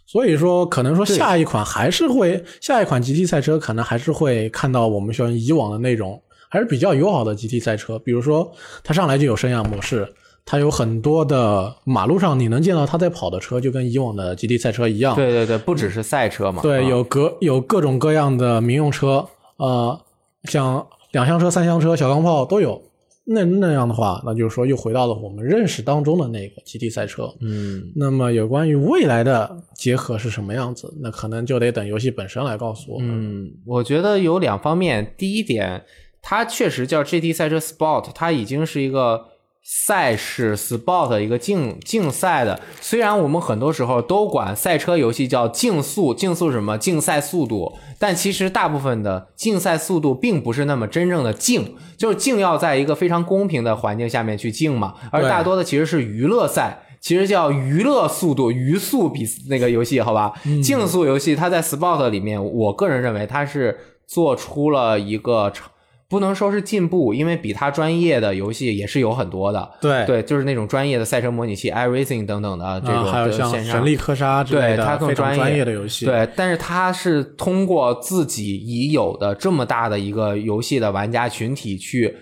所以说，可能说下一款还是会下一款 GT 赛车，可能还是会看到我们像以往的那种还是比较友好的 GT 赛车。比如说，它上来就有生涯模式，它有很多的马路上你能见到它在跑的车，就跟以往的 GT 赛车一样。对对对，不只是赛车嘛，对，啊有各有各种各样的民用车，呃，像两厢车、三厢车、小钢炮都有。那那样的话，那就是说又回到了我们认识当中的那个 GT 赛车。嗯那么有关于未来的结合是什么样子，那可能就得等游戏本身来告诉我们。嗯，我觉得有两方面。第一点，它确实叫 GT 赛车 Sport，它已经是一个赛事 Sport 一个竞竞赛的。虽然我们很多时候都管赛车游戏叫竞速，竞速什么？竞赛速度。但其实大部分的竞赛速度并不是那么真正的竞，就是竞要在一个非常公平的环境下面去竞嘛，而大多的其实是娱乐赛。其实叫娱乐速度、娱速比那个游戏，好吧？竞速游戏它在 Sport 里面，我个人认为它是做出了一个成不能说是进步，因为比它专业的游戏也是有很多的。对对，就是那种专业的赛车模拟器、iRacing 等等的这种啊，还有像神力科莎之类对它更的非常专业的游戏。对，但是它是通过自己已有的这么大的一个游戏的玩家群体去，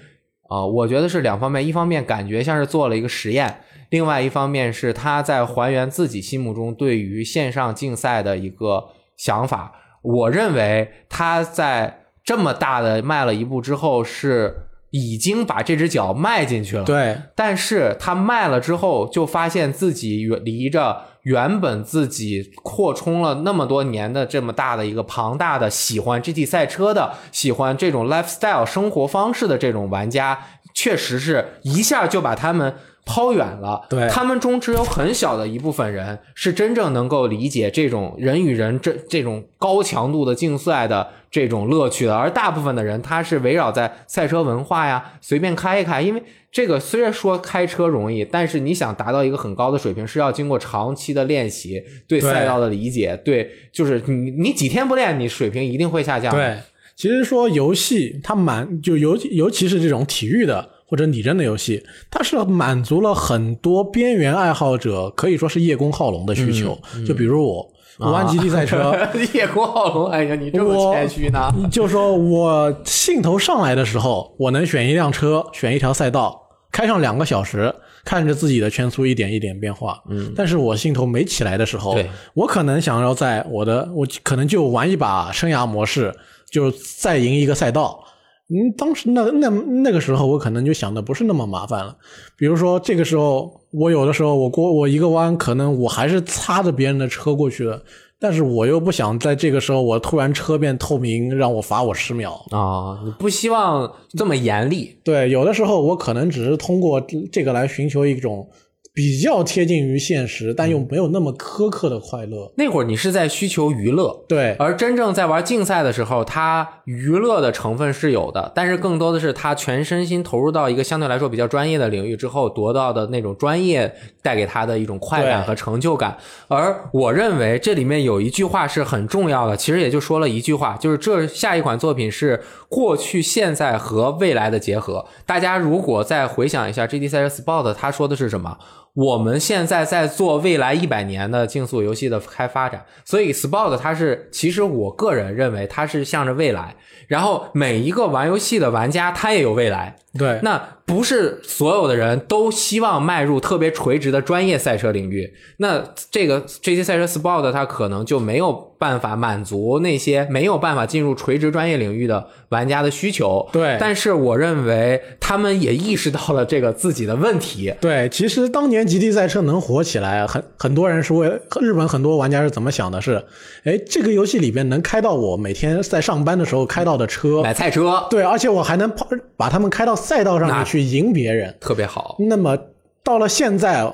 啊、我觉得是两方面，一方面感觉像是做了一个实验，另外一方面是他在还原自己心目中对于线上竞赛的一个想法。我认为他在这么大的迈了一步之后，是已经把这只脚迈进去了。对但是他迈了之后，就发现自己远离着原本自己扩充了那么多年的这么大的一个庞大的喜欢 GT 赛车的、喜欢这种 lifestyle 生活方式的这种玩家，确实是一下就把他们。抛远了，对。他们中只有很小的一部分人是真正能够理解这种人与人这这种高强度的竞赛的这种乐趣的，而大部分的人他是围绕在赛车文化呀，随便开一开，因为这个虽然说开车容易，但是你想达到一个很高的水平，是要经过长期的练习，对对赛道的理解，对，就是你你几天不练，你水平一定会下降。，对，其实说游戏它蛮就尤尤其是这种体育的或者拟真的游戏，它是满足了很多边缘爱好者可以说是叶公好龙的需求。嗯就比如我，我玩极地赛车，(laughs) 叶公好龙，哎呀，你这么我谦虚呢？(laughs) 就说我兴头上来的时候，我能选一辆车，选一条赛道，开上两个小时，看着自己的圈速一点一点变化。嗯，但是我兴头没起来的时候，我可能想要在我的，我可能就玩一把生涯模式，就再赢一个赛道。嗯，当时那那那个时候，我可能就想的不是那么麻烦了。比如说，这个时候我有的时候我过我一个弯，可能我还是擦着别人的车过去的，但是我又不想在这个时候我突然车变透明，让我罚我十秒。啊、你不希望这么严厉，对，有的时候我可能只是通过这个来寻求一种比较贴近于现实，但又没有那么苛刻的快乐。那会儿你是在需求娱乐，对，而真正在玩竞赛的时候，它娱乐的成分是有的，但是更多的是他全身心投入到一个相对来说比较专业的领域之后，得到的那种专业带给他的一种快感和成就感。而我认为这里面有一句话是很重要的，其实也就说了一句话，就是这下一款作品是过去、现在和未来的结合。大家如果再回想一下车 Sport，他说的是什么？我们现在在做未来一百年的竞速游戏的开发展，所以 Sport 它是，其实我个人认为它是向着未来，然后每一个玩游戏的玩家他也有未来，对，那不是所有的人都希望迈入特别垂直的专业赛车领域，那这个这些赛车 Sport 它可能就没有办法满足那些没有办法进入垂直专业领域的玩家的需求。对。但是我认为他们也意识到了这个自己的问题。对，其实当年极地赛车能火起来，很很多人是为日本很多玩家是怎么想的？是，哎，这个游戏里边能开到我每天在上班的时候开到的车，买菜车。对，而且我还能跑把他们开到赛道上面去赢别人。特别好，那么到了现在，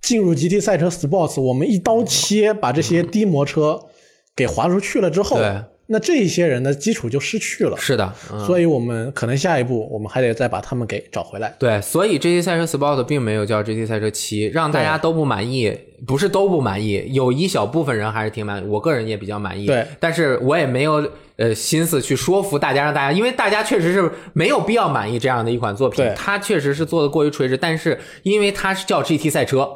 进入极地赛车 Sports，我们一刀切把这些低模车给划出去了之后对，那这一些人的基础就失去了。是的，嗯。所以我们可能下一步我们还得再把他们给找回来。对，所以 GT 赛车 Sport 并没有叫 GT 赛车七，让大家都不满意，不是都不满意，有一小部分人还是挺满意，我个人也比较满意。对，但是我也没有呃心思去说服大家，让大家，因为大家确实是没有必要满意这样的一款作品对，它确实是做的过于垂直，但是因为它是叫 GT 赛车。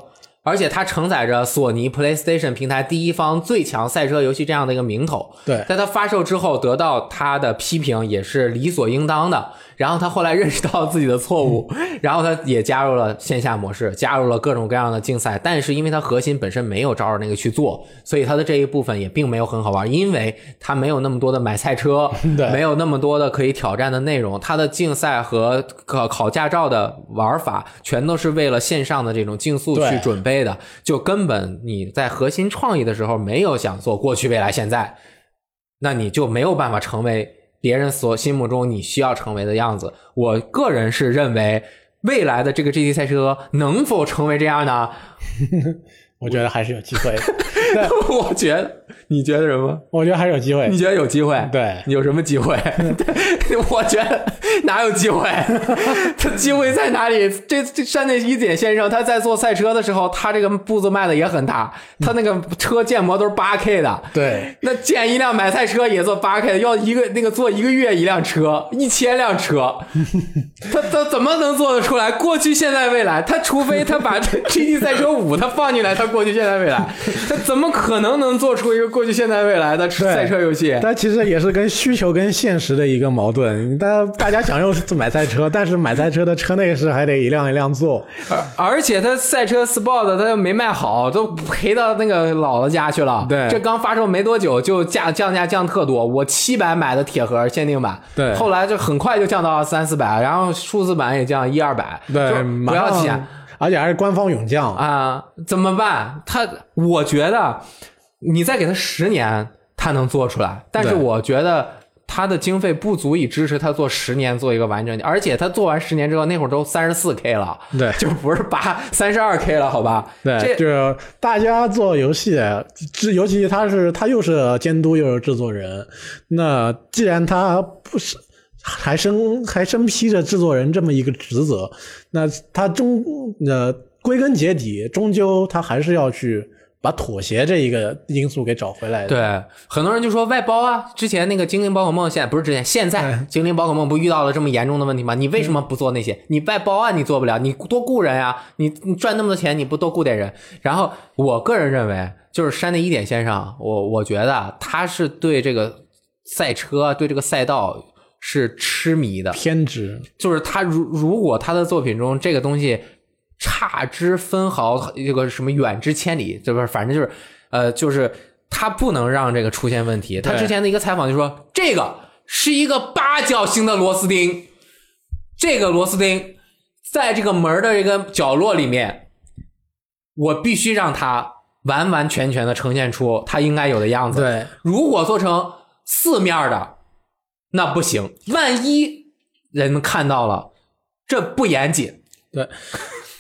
而且它承载着索尼 PlayStation 平台第一方最强赛车游戏这样的一个名头，对在它发售之后得到它的批评也是理所应当的。然后他后来认识到自己的错误，然后他也加入了线下模式，加入了各种各样的竞赛。但是因为他核心本身没有照着那个去做，所以他的这一部分也并没有很好玩，因为他没有那么多的买菜车，(laughs) 没有那么多的可以挑战的内容。他的竞赛和考考驾照的玩法全都是为了线上的这种竞速去准备的，就根本你在核心创意的时候没有想做过去、未来、现在，那你就没有办法成为别人所心目中你需要成为的样子。我个人是认为，未来的这个 GT 赛车能否成为这样呢？(laughs) 我觉得还是有机会，(laughs) 我觉得，你觉得什么？我觉得还是有机会你。觉得有机会？对你有什么机会？(laughs) 我觉得哪有机会？(laughs) 他机会在哪里？这这山内一典先生他在做赛车的时候，他这个步子迈的也很大，他那个车建模都是八 K 的。对，那建一辆买菜车也做八 K 的，要一个那个做一个月一辆车，一千辆车，他他怎么能做得出来？过去、现在、未来，他除非他把 GT 赛车五他放进来，他过去、现在、未来，(laughs) 他怎么可能能做出一个过去、现在、未来的赛车游戏？但其实也是跟需求跟现实的一个矛盾。大家大家想要买赛车，但是买赛车的车内饰还得一辆一辆做。而而且他赛车 Sport 他又没卖好，都赔到那个姥姥家去了。对这刚发售没多久就价降价降特多，我七百买的铁盒限定版，对后来就很快就降到三四百，然后数字版也降一二百，对，就不要钱。而且还是官方勇将。啊，怎么办？他，我觉得你再给他十年，他能做出来。但是我觉得他的经费不足以支持他做十年做一个完整的，而且他做完十年之后，那会儿都三十四 K 了，对就不是八三十二 K 了，好吧？对，这就是大家做游戏，这尤其他是他又是监督又是制作人，那既然他不是还身还身披着制作人这么一个职责，那他终呃归根结底，终究他还是要去把妥协这一个因素给找回来的。对，很多人就说外包啊，之前那个精灵宝可梦，现在不是之前，现在哎精灵宝可梦不遇到了这么严重的问题吗？你为什么不做那些？你外包啊，你做不了，你多雇人啊，你你赚那么多钱，你不多雇点人？然后我个人认为，就是山内一点先生，我我觉得他是对这个赛车，对这个赛道是痴迷的，偏执，就是他如如果他的作品中这个东西差之分毫，这个什么远之千里，对吧？反正就是，呃，就是他不能让这个出现问题。他之前的一个采访就说，这个是一个八角形的螺丝钉，这个螺丝钉在这个门的这个角落里面，我必须让它完完全全的呈现出它应该有的样子。对，如果做成四面的，那不行，万一人们看到了，这不严谨。对，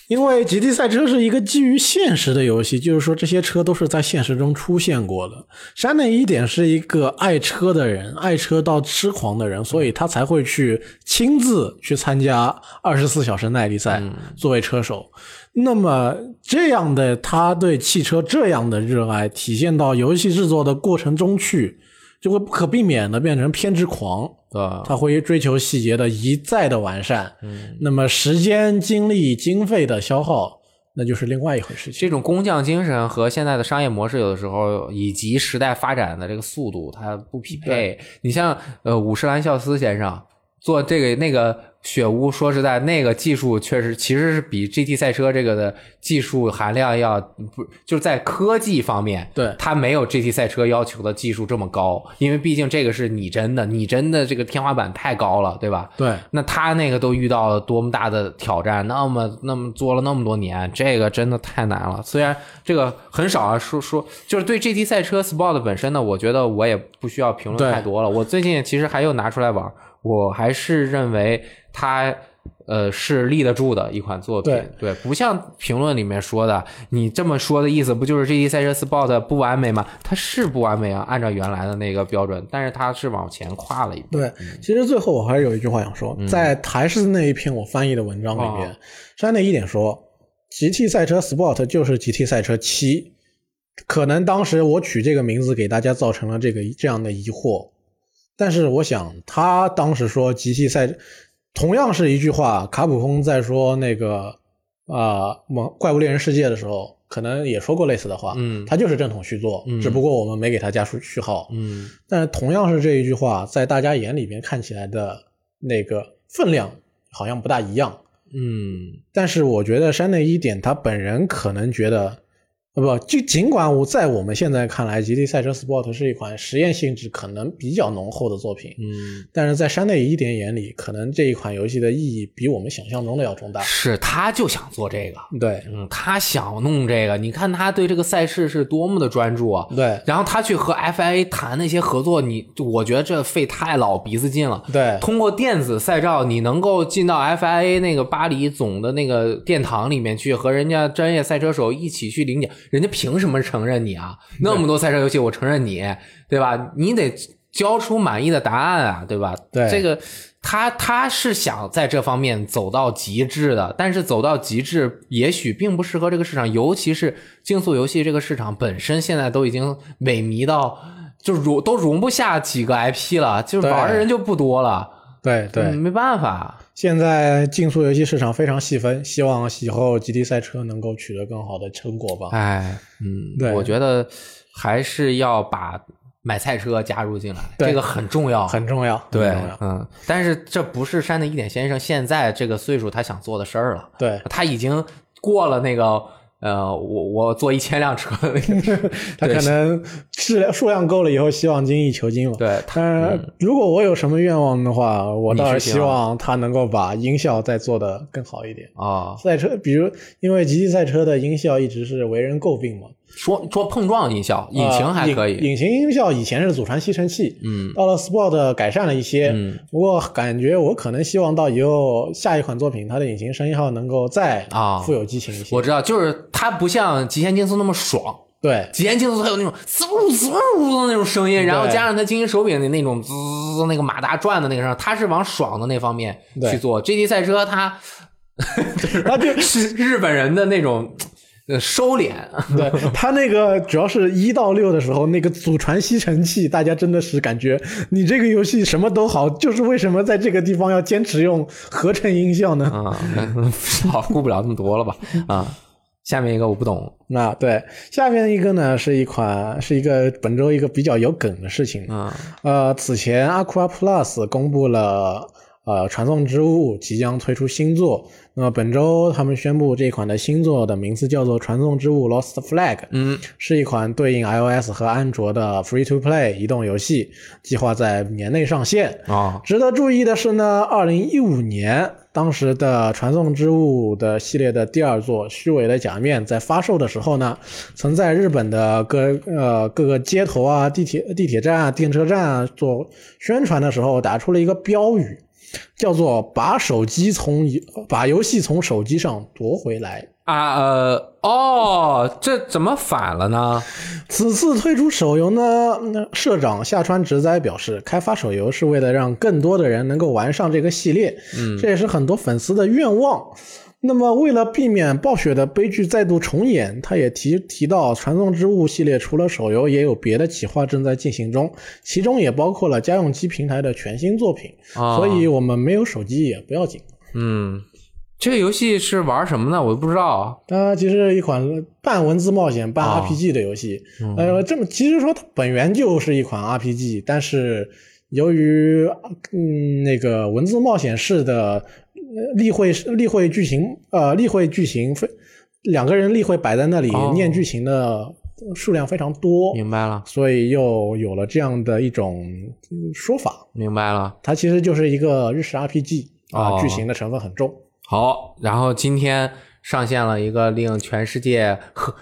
因为极地赛车是一个基于现实的游戏，就是说这些车都是在现实中出现过的。山内一点是一个爱车的人，爱车到痴狂的人，所以他才会去亲自去参加二十四小时耐力赛，作为车手。那么这样的他对汽车这样的热爱，体现到游戏制作的过程中去，就会不可避免的变成偏执狂。啊，他会追求细节的一再的完善，嗯，那么时间、精力、经费的消耗，那就是另外一回事情。这种工匠精神和现在的商业模式，有的时候以及时代发展的这个速度，它不匹配。你像呃，五十岚孝司先生做这个那个。雪屋说实在，那个技术确实其实是比 GT 赛车这个的技术含量要不就是在科技方面，对它没有 GT 赛车要求的技术这么高，因为毕竟这个是拟真的，拟真的这个天花板太高了，对吧？对，那他那个都遇到了多么大的挑战，那么那么做了那么多年，这个真的太难了。虽然这个很少啊，说说就是对 GT 赛车 Sport 本身呢，我觉得我也不需要评论太多了。我最近其实还又拿出来玩。我还是认为它，呃，是立得住的一款作品。对，不像评论里面说的，你这么说的意思不就是 GT 赛车 Sport 不完美吗？它是不完美啊，按照原来的那个标准，但是它是往前跨了一步。对，其实最后我还是有一句话想说，在台式那一篇我翻译的文章里面，山内一点说，GT 赛车 Sport 就是 GT 赛车七，可能当时我取这个名字给大家造成了这个这样的疑惑。但是我想，他当时说《极系赛》，同样是一句话。卡普空在说那个啊《魔怪物猎人世界》的时候，可能也说过类似的话。嗯，他就是正统续作，只不过我们没给他加序序号。嗯，但是同样是这一句话，在大家眼里边看起来的那个分量好像不大一样。嗯，但是我觉得山内一点他本人可能觉得。不，就尽管我在我们现在看来，《极地赛车 Sport》是一款实验性质可能比较浓厚的作品，嗯，但是在山内一点眼里，可能这一款游戏的意义比我们想象中的要重大。是，他就想做这个，对，嗯，他想弄这个。你看他对这个赛事是多么的专注啊，对。然后他去和 FIA 谈那些合作，你我觉得这费太老鼻子劲了，对。通过电子赛照，你能够进到 FIA 那个巴黎总的那个殿堂里面去，和人家专业赛车手一起去领奖。人家凭什么承认你啊？那么多赛车游戏，我承认你，对吧？你得交出满意的答案啊，对吧？对，这个他他是想在这方面走到极致的，但是走到极致也许并不适合这个市场，尤其是竞速游戏这个市场本身现在都已经萎靡到就容都容不下几个 IP 了，就是玩的人就不多了。对对，没办法。现在竞速游戏市场非常细分，希望以后极地赛车能够取得更好的成果吧。哎，嗯，对，我觉得还是要把买菜车加入进来，这个很重要，很重要，对，要。嗯，但是这不是山的一点先生现在这个岁数他想做的事儿了。对，他已经过了那个。呃，我我做一千辆车，(laughs) 他可能质量数量够了以后，希望精益求精嘛。对，但如果我有什么愿望的话，我倒是希望他能够把音效再做得更好一点啊。赛车，比如因为极地赛车的音效一直是为人诟病嘛。说说碰撞音效，引擎还可以。引擎音效以前是祖传吸尘器，嗯，到了 Sport 改善了一些，嗯，不过感觉我可能希望到以后下一款作品，它的引擎声音号能够再啊富有激情一些。我知道，就是它不像极限竞速那么爽，对，极限竞速它有那种嗖嗖的那种声音，然后加上它精英手柄的那种滋那个马达转的那个声，它是往爽的那方面去做。GT 赛车它，它就 (laughs) 是日本人的那种。呃，收敛。对 (laughs) 他那个主要是一到六的时候，那个祖传吸尘器，大家真的是感觉你这个游戏什么都好，就是为什么在这个地方要坚持用合成音效呢？啊，好，顾不了那么多了吧？啊，下面一个我不懂。那对，下面一个呢是一款是一个本周一个比较有梗的事情。啊，呃，此前 Aqua Plus 公布了呃，传送之物即将推出新作。那么本周他们宣布这款的新作的名字叫做《传送之物 Lost Flag》，嗯，是一款对应 iOS 和安卓的 Free to Play 移动游戏，计划在年内上线。啊，值得注意的是呢，二零一五年当时的《传送之物》的系列的第二作《虚伪的假面》在发售的时候呢，曾在日本的各呃各个街头啊、地铁地铁站啊、电车站啊做宣传的时候，打出了一个标语，叫做“把手机从把游戏从手机上夺回来”。啊呃哦，这怎么反了呢？此次推出手游呢，社长下川直哉表示，开发手游是为了让更多的人能够玩上这个系列，嗯，这也是很多粉丝的愿望。那么，为了避免暴雪的悲剧再度重演，他也提提到，《传送之物》系列除了手游，也有别的企划正在进行中，其中也包括了家用机平台的全新作品。啊所以，我们没有手机也不要紧。嗯，这个游戏是玩什么呢？我都不知道。它其实是一款半文字冒险、半哦 RPG 的游戏。呃，这么其实说它本源就是一款 RPG，但是由于嗯那个文字冒险式的呃例会例会剧情呃例会剧情非两个人例会摆在那里、哦念剧情的数量非常多，明白了，所以又有了这样的一种嗯说法。明白了。它其实就是一个日式 RPG 啊、哦剧情的成分很重。好，然后今天上线了一个令全世界呵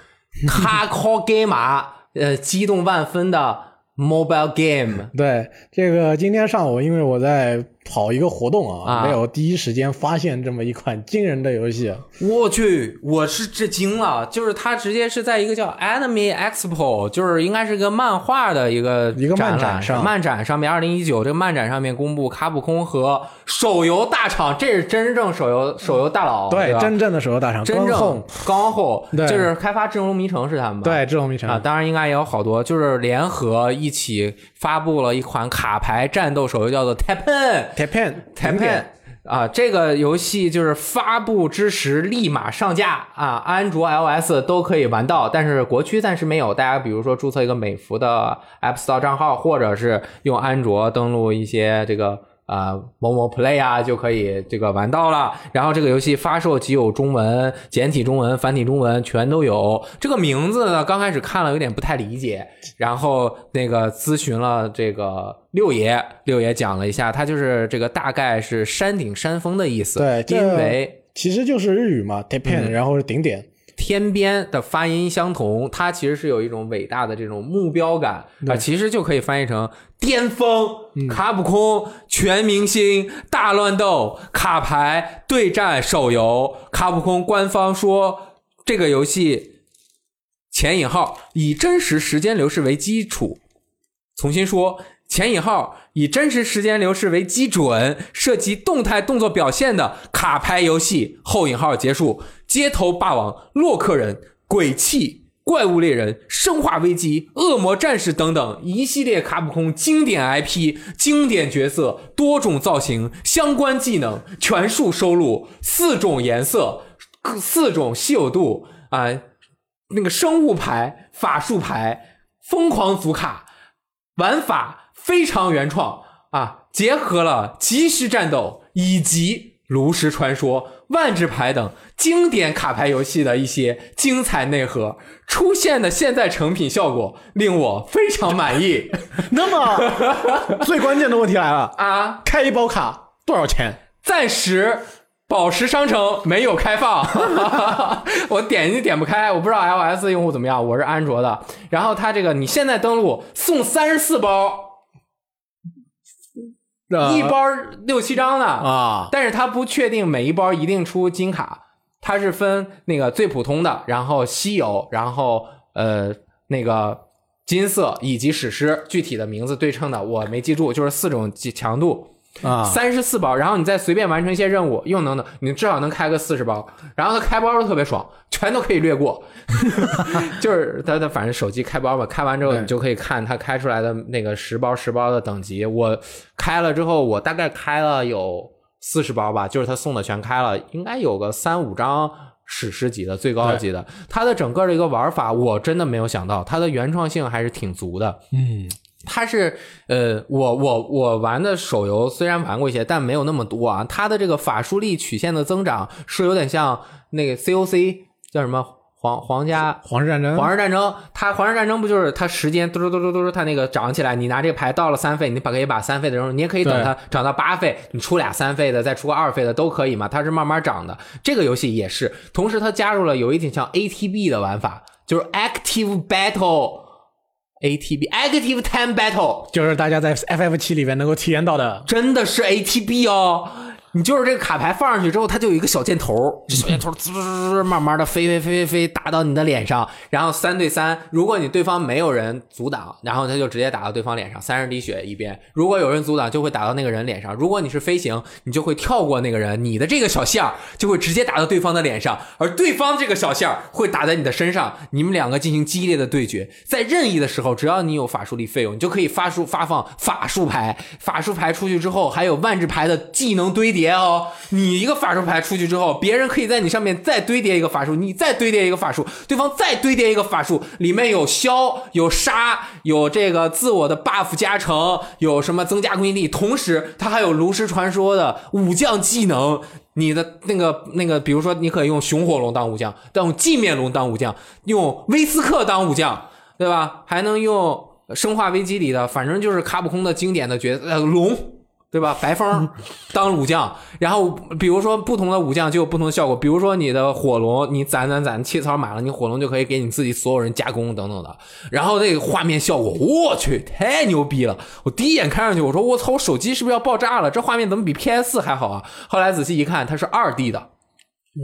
hardcore (laughs) gamer 呃激动万分的 mobile game 对，这个今天上午，因为我在跑一个活动啊，啊没有第一时间发现这么一款惊人的游戏。我去，我是震惊了，就是它直接是在一个叫 Anime Expo，就是应该是个漫画的一个一个漫展展上漫展上面，二零一九这个漫展上面公布卡普空和手游大厂，这是真正手游手游大佬，对，吧真正的手游大厂，真正刚后，对就是开发《智龙迷城》是他们吧？对智龙迷城啊，当然应该也有好多，就是联合一起发布了一款卡牌战斗手游，叫做 Teppen。Tepen Teppen 啊，这个游戏就是发布之时立马上架啊，安卓、iOS 都可以玩到，但是国区暂时没有。大家比如说注册一个美服的 App Store 账号，或者是用安卓登录一些这个。啊、某某 Play 啊，就可以这个玩到了。然后这个游戏发售即有中文、简体中文、繁体中文全都有。这个名字呢，刚开始看了有点不太理解，然后那个咨询了这个六爷，六爷讲了一下，他就是这个大概是山顶山峰的意思。对这因为其实就是日语嘛，Tepen，、然后是顶点。天边的发音相同，它其实是有一种伟大的这种目标感啊、其实就可以翻译成巅峰、卡普空、全明星、大乱斗、卡牌对战手游。卡普空官方说，这个游戏前引号以真实时间流逝为基础，重新说，前引号以真实时间流逝为基准，涉及动态动作表现的卡牌游戏。后引号结束。街头霸王、洛克人、鬼泣、怪物猎人、生化危机、恶魔战士等等一系列卡普空经典 IP、经典角色、多种造型、相关技能全数收录，四种颜色、四种稀有度啊、那个生物牌、法术牌、疯狂组卡，玩法非常原创啊，结合了即时战斗以及炉石传说、万智牌等经典卡牌游戏的一些精彩内核，出现的现在成品效果令我非常满意 (laughs) 那么最关键的问题来了，啊！开一包卡多少钱？暂时宝石商城没有开放，(laughs) 我点进去点不开，我不知道 iOS 用户怎么样，我是安卓的。然后它这个你现在登录送三十四包，呃一包六七张呢啊，但是他不确定每一包一定出金卡，它是分那个最普通的，然后稀有，然后呃那个金色以及史诗，具体的名字对称的我没记住，就是四种强度。啊，三十四包，然后你再随便完成一些任务，又能能，你至少能开个四十包。然后它开包都特别爽，全都可以略过。(laughs) 就是它它反正手机开包嘛，开完之后你就可以看它开出来的那个十包十包的等级。我开了之后，我大概开了有四十包吧，就是他送的全开了，应该有个三五张。史诗级的最高级的，它的整个的一个玩法，我真的没有想到，它的原创性还是挺足的。嗯，它是呃，我我我玩的手游虽然玩过一些，但没有那么多啊。它的这个法术力曲线的增长是有点像那个 COC 叫什么皇皇家皇室战争，皇室战争，它皇室战争不就是它时间嘟嘟嘟嘟嘟，它那个涨起来，你拿这个牌到了三费，你把可以把三费的扔，你也可以等它涨到八费，你出俩三费的，再出个二费的都可以嘛，它是慢慢涨的。这个游戏也是，同时它加入了有一点像 ATB 的玩法，就是 Active Battle。ATB Active Time Battle 就是大家在 FF 七里面能够体验到的，真的是 ATB 哦。你就是这个卡牌放上去之后，它就有一个小箭头，这小箭头滋滋滋慢慢的飞飞飞飞飞打到你的脸上，然后三对三，如果你对方没有人阻挡，然后它就直接打到对方脸上，三十滴血一边；如果有人阻挡，就会打到那个人脸上。如果你是飞行，你就会跳过那个人，你的这个小线儿就会直接打到对方的脸上，而对方这个小线儿会打在你的身上，你们两个进行激烈的对决。在任意的时候，只要你有法术力费用，你就可以发出发放法术牌，法术牌出去之后，还有万智牌的技能堆叠。叠哦，你一个法术牌出去之后，别人可以在你上面再堆叠一个法术，你再堆叠一个法术，对方再堆叠一个法术，里面有消、有杀、有这个自我的 buff 加成，有什么增加攻击力，同时它还有炉石传说的武将技能，你的那个那个，比如说你可以用熊火龙当武将，用镜面龙当武将，用威斯克当武将，对吧？还能用生化危机里的，反正就是卡普空的经典的角色，呃，龙。对吧？白风 (laughs) 当武将，然后比如说不同的武将就有不同的效果。比如说你的火龙，你攒攒攒气槽满了，你火龙就可以给你自己所有人加工等等的。然后那个画面效果，我去，太牛逼了！我第一眼看上去，我说我操，我手机是不是要爆炸了？这画面怎么比 PS 四还好啊？后来仔细一看，它是二 D 的。哦，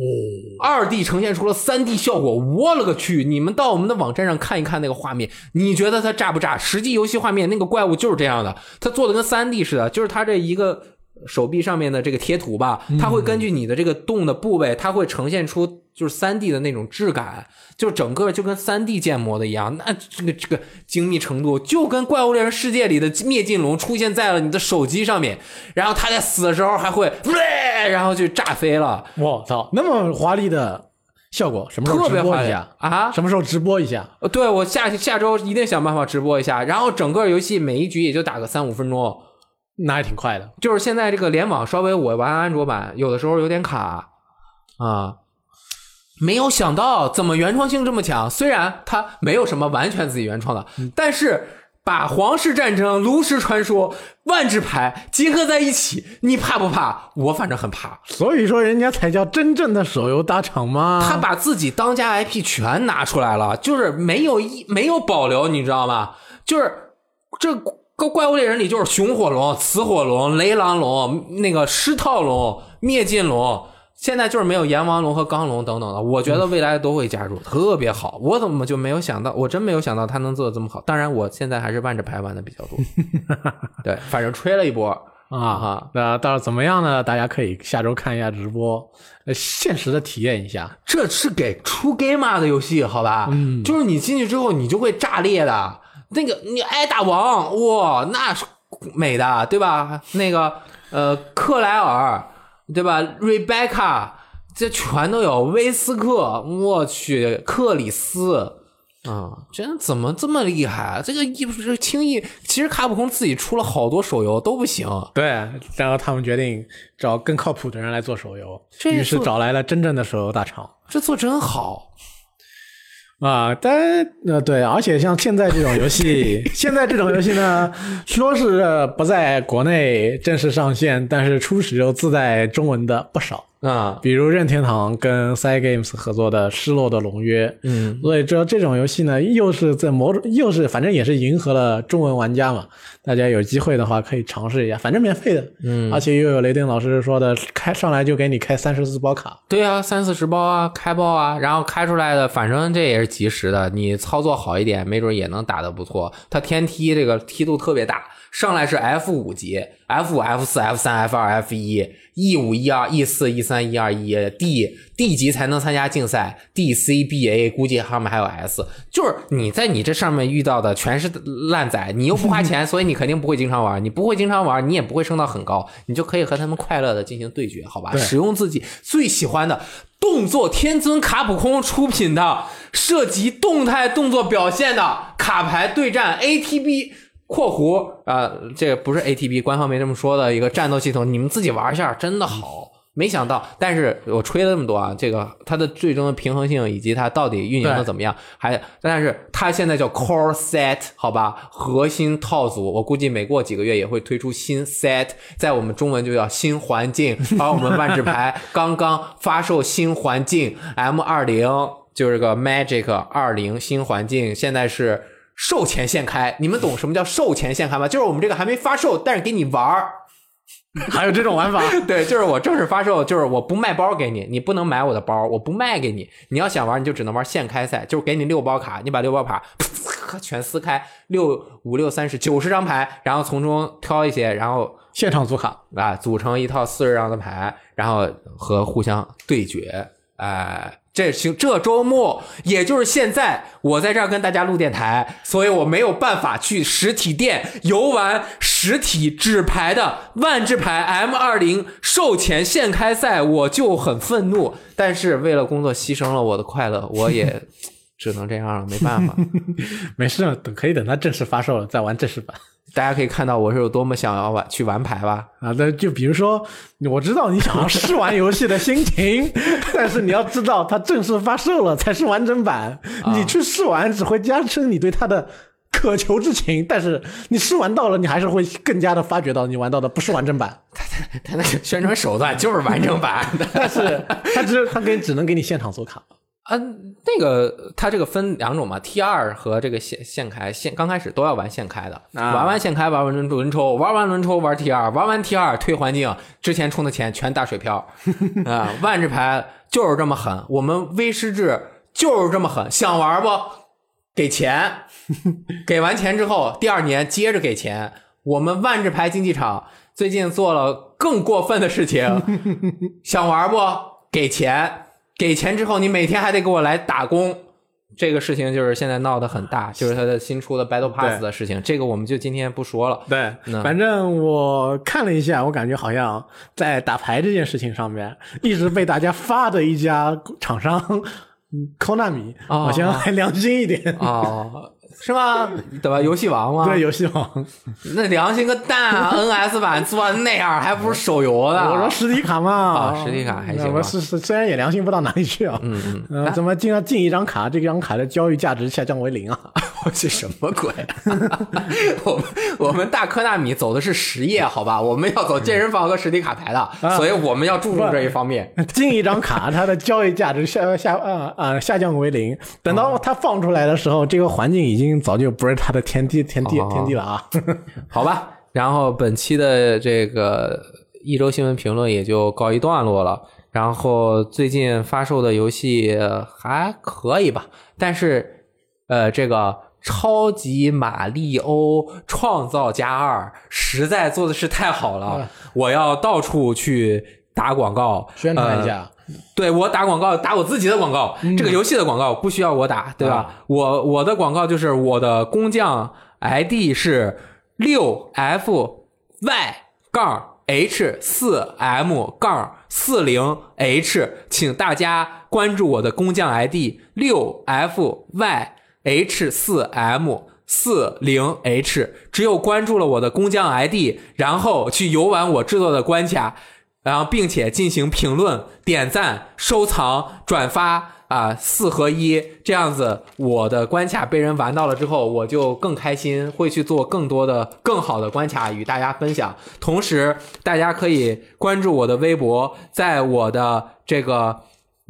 二 D 呈现出了三 D 效果，我勒个去！你们到我们的网站上看一看那个画面，你觉得它炸不炸？实际游戏画面那个怪物就是这样的，它做的跟三 D 似的，就是它这一个手臂上面的这个贴图吧，它会根据你的这个动的部位，它会呈现出就是三 D 的那种质感。就整个就跟三 D 建模的一样，那这个这个精密程度就跟《怪物猎人世界》里的灭尽龙出现在了你的手机上面，然后他在死的时候还会，然后就炸飞了。我操，那么华丽的效果，什么时候直播一下啊？什么时候直播一下？呃，对我下下周一定想办法直播一下。然后整个游戏每一局也就打个三五分钟，那还挺快的。就是现在这个联网稍微我玩安卓版有的时候有点卡啊。没有想到怎么原创性这么强，虽然它没有什么完全自己原创的，但是把皇室战争、炉石传说、万智牌结合在一起，你怕不怕？我反正很怕。所以说人家才叫真正的手游大厂嘛。他把自己当家 IP 全拿出来了，就是没有一没有保留，你知道吗？就是这个怪物猎人里就是熊火龙、雌火龙、雷狼龙、那个狮套龙、灭尽龙。现在就是没有阎王龙和钢龙等等的，我觉得未来都会加入，特别好。我怎么就没有想到？我真没有想到他能做的这么好。当然，我现在还是万智牌玩的比较多。(laughs) 对，反正吹了一波啊哈。那到时候怎么样呢？大家可以下周看一下直播，呃现实的体验一下。这是给出 game 的游戏，好吧？嗯，就是你进去之后，你就会炸裂的。那个你挨大王，哇，那是美的，对吧？那个呃，克莱尔。对吧？Rebecca，这全都有。威斯克，我去，克里斯，啊，真怎么这么厉害？这个一不是轻易，其实卡普空自己出了好多手游都不行。对，然后他们决定找更靠谱的人来做手游，于是找来了真正的手游大厂。这做真好啊！但呃，对，而且像现在这种游戏，(laughs) 现在这种游戏呢，说是不在国内正式上线，但是初始就自带中文的不少。啊，比如任天堂跟 Cygames 合作的《失落的龙约》，嗯，所以这这种游戏呢，又是在某种，又是反正也是迎合了中文玩家嘛。大家有机会的话可以尝试一下，反正免费的，嗯，而且又有雷电老师说的，开上来就给你开三十四包卡，对啊，三四十包啊，开包啊，然后开出来的，反正这也是及时的，你操作好一点，没准也能打得不错。它天梯这个梯度特别大。上来是 F 五级，F 五、F 四、F 三、F 二、F 一，E 五、E 二、E 四、E 三、E 二、E D D 级才能参加竞赛，D C B A 估计上面还有 S，就是你在你这上面遇到的全是烂仔，你又不花钱，所以你肯定不会经常玩，你不会经常玩，你也不会升到很高，你就可以和他们快乐的进行对决，好吧？使用自己最喜欢的动作天尊卡普空出品的涉及动态动作表现的卡牌对战 ATB。括弧啊、这个不是 ATB 官方没这么说的一个战斗系统，你们自己玩一下，真的好。没想到，但是我吹了这么多啊，这个它的最终的平衡性以及它到底运营的怎么样，还但是它现在叫 Core Set 好吧，核心套组，我估计每过几个月也会推出新 Set，在我们中文就叫新环境，而我们万智牌刚刚发售新环境 M 二零，就是个 Magic 二零新环境，现在是售前限开，你们懂什么叫售前限开吗？就是我们这个还没发售，但是给你玩儿。(laughs) 还有这种玩法，(laughs) 对，就是我正式发售，就是我不卖包给你，你不能买我的包，我不卖给你。你要想玩，你就只能玩现开赛，就是给你六包卡，你把六包卡 (laughs) 全撕开，六五六三十九十张牌，然后从中挑一些，然后现场组卡，啊组成一套四十张的牌，然后和互相对决。哎，这行这周末，也就是现在，我在这儿跟大家录电台，所以我没有办法去实体店游玩实体纸牌的万智牌 M 二零售前现开赛，我就很愤怒。但是为了工作牺牲了我的快乐，我也 (laughs) 只能这样了，没办法。(laughs) 没事，等可以等它正式发售了再玩正式版大家可以看到我是有多么想要玩去玩牌吧。啊。那就比如说，我知道你想要试玩游戏的心情，(laughs) 但是你要知道它正式发售了才是完整版，你去试玩只会加深你对它的。渴求之情，但是你试玩到了，你还是会更加的发觉到你玩到的不是完整版，他他他那个宣传手段就是完整版。(laughs) 但是他只他给只能给你现场做卡，啊，那个它这个分两种嘛，T 二和这个现现开，现刚开始都要玩现开的，啊玩完现开，玩完轮轮抽，玩完轮抽玩 T 二，玩完 T 二退环境，之前充的钱全打水漂 (laughs) 啊！万智牌就是这么狠，我们威士制就是这么狠，想玩不？给钱，(laughs) 给完钱之后，第二年接着给钱。我们万智牌竞技场最近做了更过分的事情，(laughs) 想玩不？给钱，给钱之后，你每天还得给我来打工。这个事情就是现在闹得很大，就是他的新出的 Battle Pass 的事情，这个我们就今天不说了。对，反正我看了一下，我感觉好像在打牌这件事情上面，一直被大家发的一家厂商，嗯，Konami，哦好像还良心一点。哦，是吗？对吧？游戏王吗？对，游戏王，那良心个蛋啊！NS 版做的那样，还不如手游呢？我说实体卡嘛，啊实体卡还行吧我是是，虽然也良心不到哪里去啊，嗯嗯，呃，怎么经常进一张卡，这张卡的交易价值下降为零啊？(laughs) 这什么鬼？(laughs) 我们我们大科纳米走的是实业，好吧？我们要走健身房和实体卡牌的，所以我们要注重这一方面。(laughs) 进一张卡，它的交易价值下下啊啊下降为零。等到它放出来的时候，这个环境已经早就不是他的天地天地哦天地了啊！(laughs) 好吧，然后本期的这个一周新闻评论也就告一段落了。然后最近发售的游戏还可以吧，但是呃，这个超级马里欧创造加二实在做的是太好了，我要到处去打广告宣传一呃下，对我打广告，打我自己的广告，这个游戏的广告不需要我打，对吧？啊我我的广告就是我的工匠 ID 是六 F Y 杠 H 四 M 杠四零 H，请大家关注我的工匠 ID 六 F Y H 四 M。四零 H，只有关注了我的工匠 ID，然后去游玩我制作的关卡，然后并且进行评论、点赞、收藏、转发啊，四合一这样子，我的关卡被人玩到了之后，我就更开心，会去做更多的、更好的关卡与大家分享。同时，大家可以关注我的微博，在我的这个。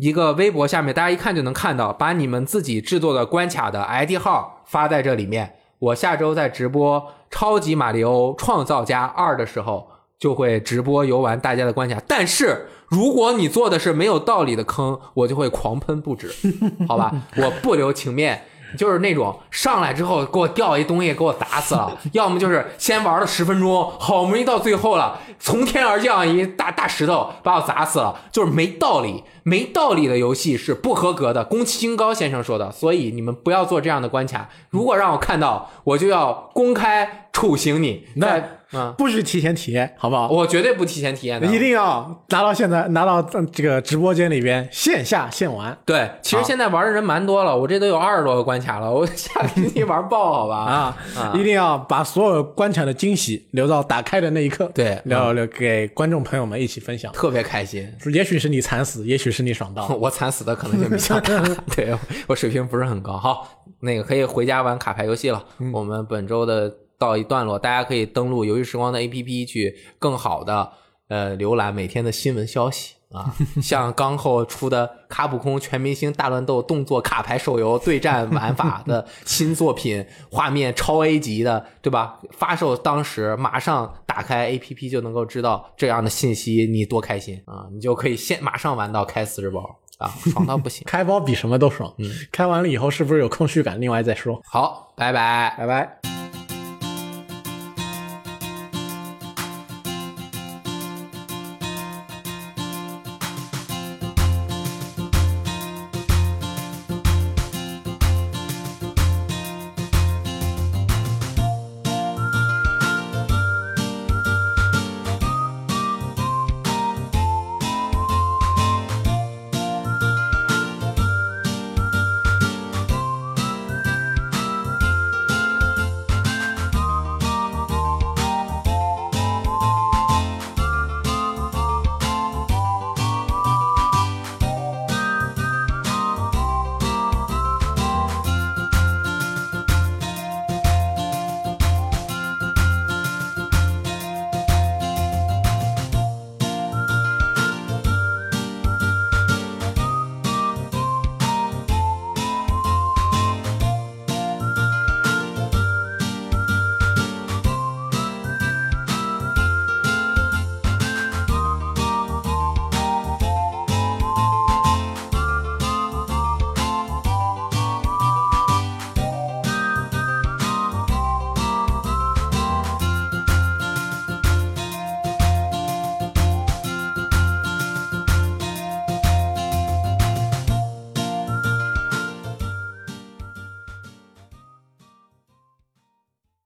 一个微博下面，大家一看就能看到，把你们自己制作的关卡的 ID 号发在这里面。我下周在直播《超级马里奥创造家二》的时候，就会直播游玩大家的关卡。但是如果你做的是没有道理的坑，我就会狂喷不止，(laughs) 好吧？我不留情面。就是那种上来之后给我掉一东西给我砸死了，要么就是先玩了十分钟，好不容易到最后了，从天而降一大大石头把我砸死了，就是没道理，没道理的游戏是不合格的。宫崎英高先生说的，所以你们不要做这样的关卡。如果让我看到，我就要公开处刑你。那嗯不许提前体验，好不好？我绝对不提前体验的。一定要拿到现在拿到这个直播间里边线下现玩对，其实现在玩的人蛮多了，我这都有二十多个关卡了，我下个星期玩爆好吧？啊啊！一定要把所有关卡的惊喜留到打开的那一刻，对留留给观众朋友们一起分享。特别开心。也许是你惨死，也许是你爽到。(laughs) 我惨死的可能性比较大，(laughs) 对我水平不是很高。好，那个可以回家玩卡牌游戏了。我们本周的到一段落，大家可以登录游戏时光的 APP 去更好的呃浏览每天的新闻消息啊，像刚后出的卡普空全明星大乱斗动作卡牌手游对战玩法的新作品，画面超 A 级的，对吧？发售当时马上打开 APP 就能够知道这样的信息，你多开心啊！你就可以现马上玩到开四十包啊，爽到不行。(laughs) 开包比什么都爽。嗯，开完了以后是不是有空虚感？另外再说。好，拜拜。拜拜。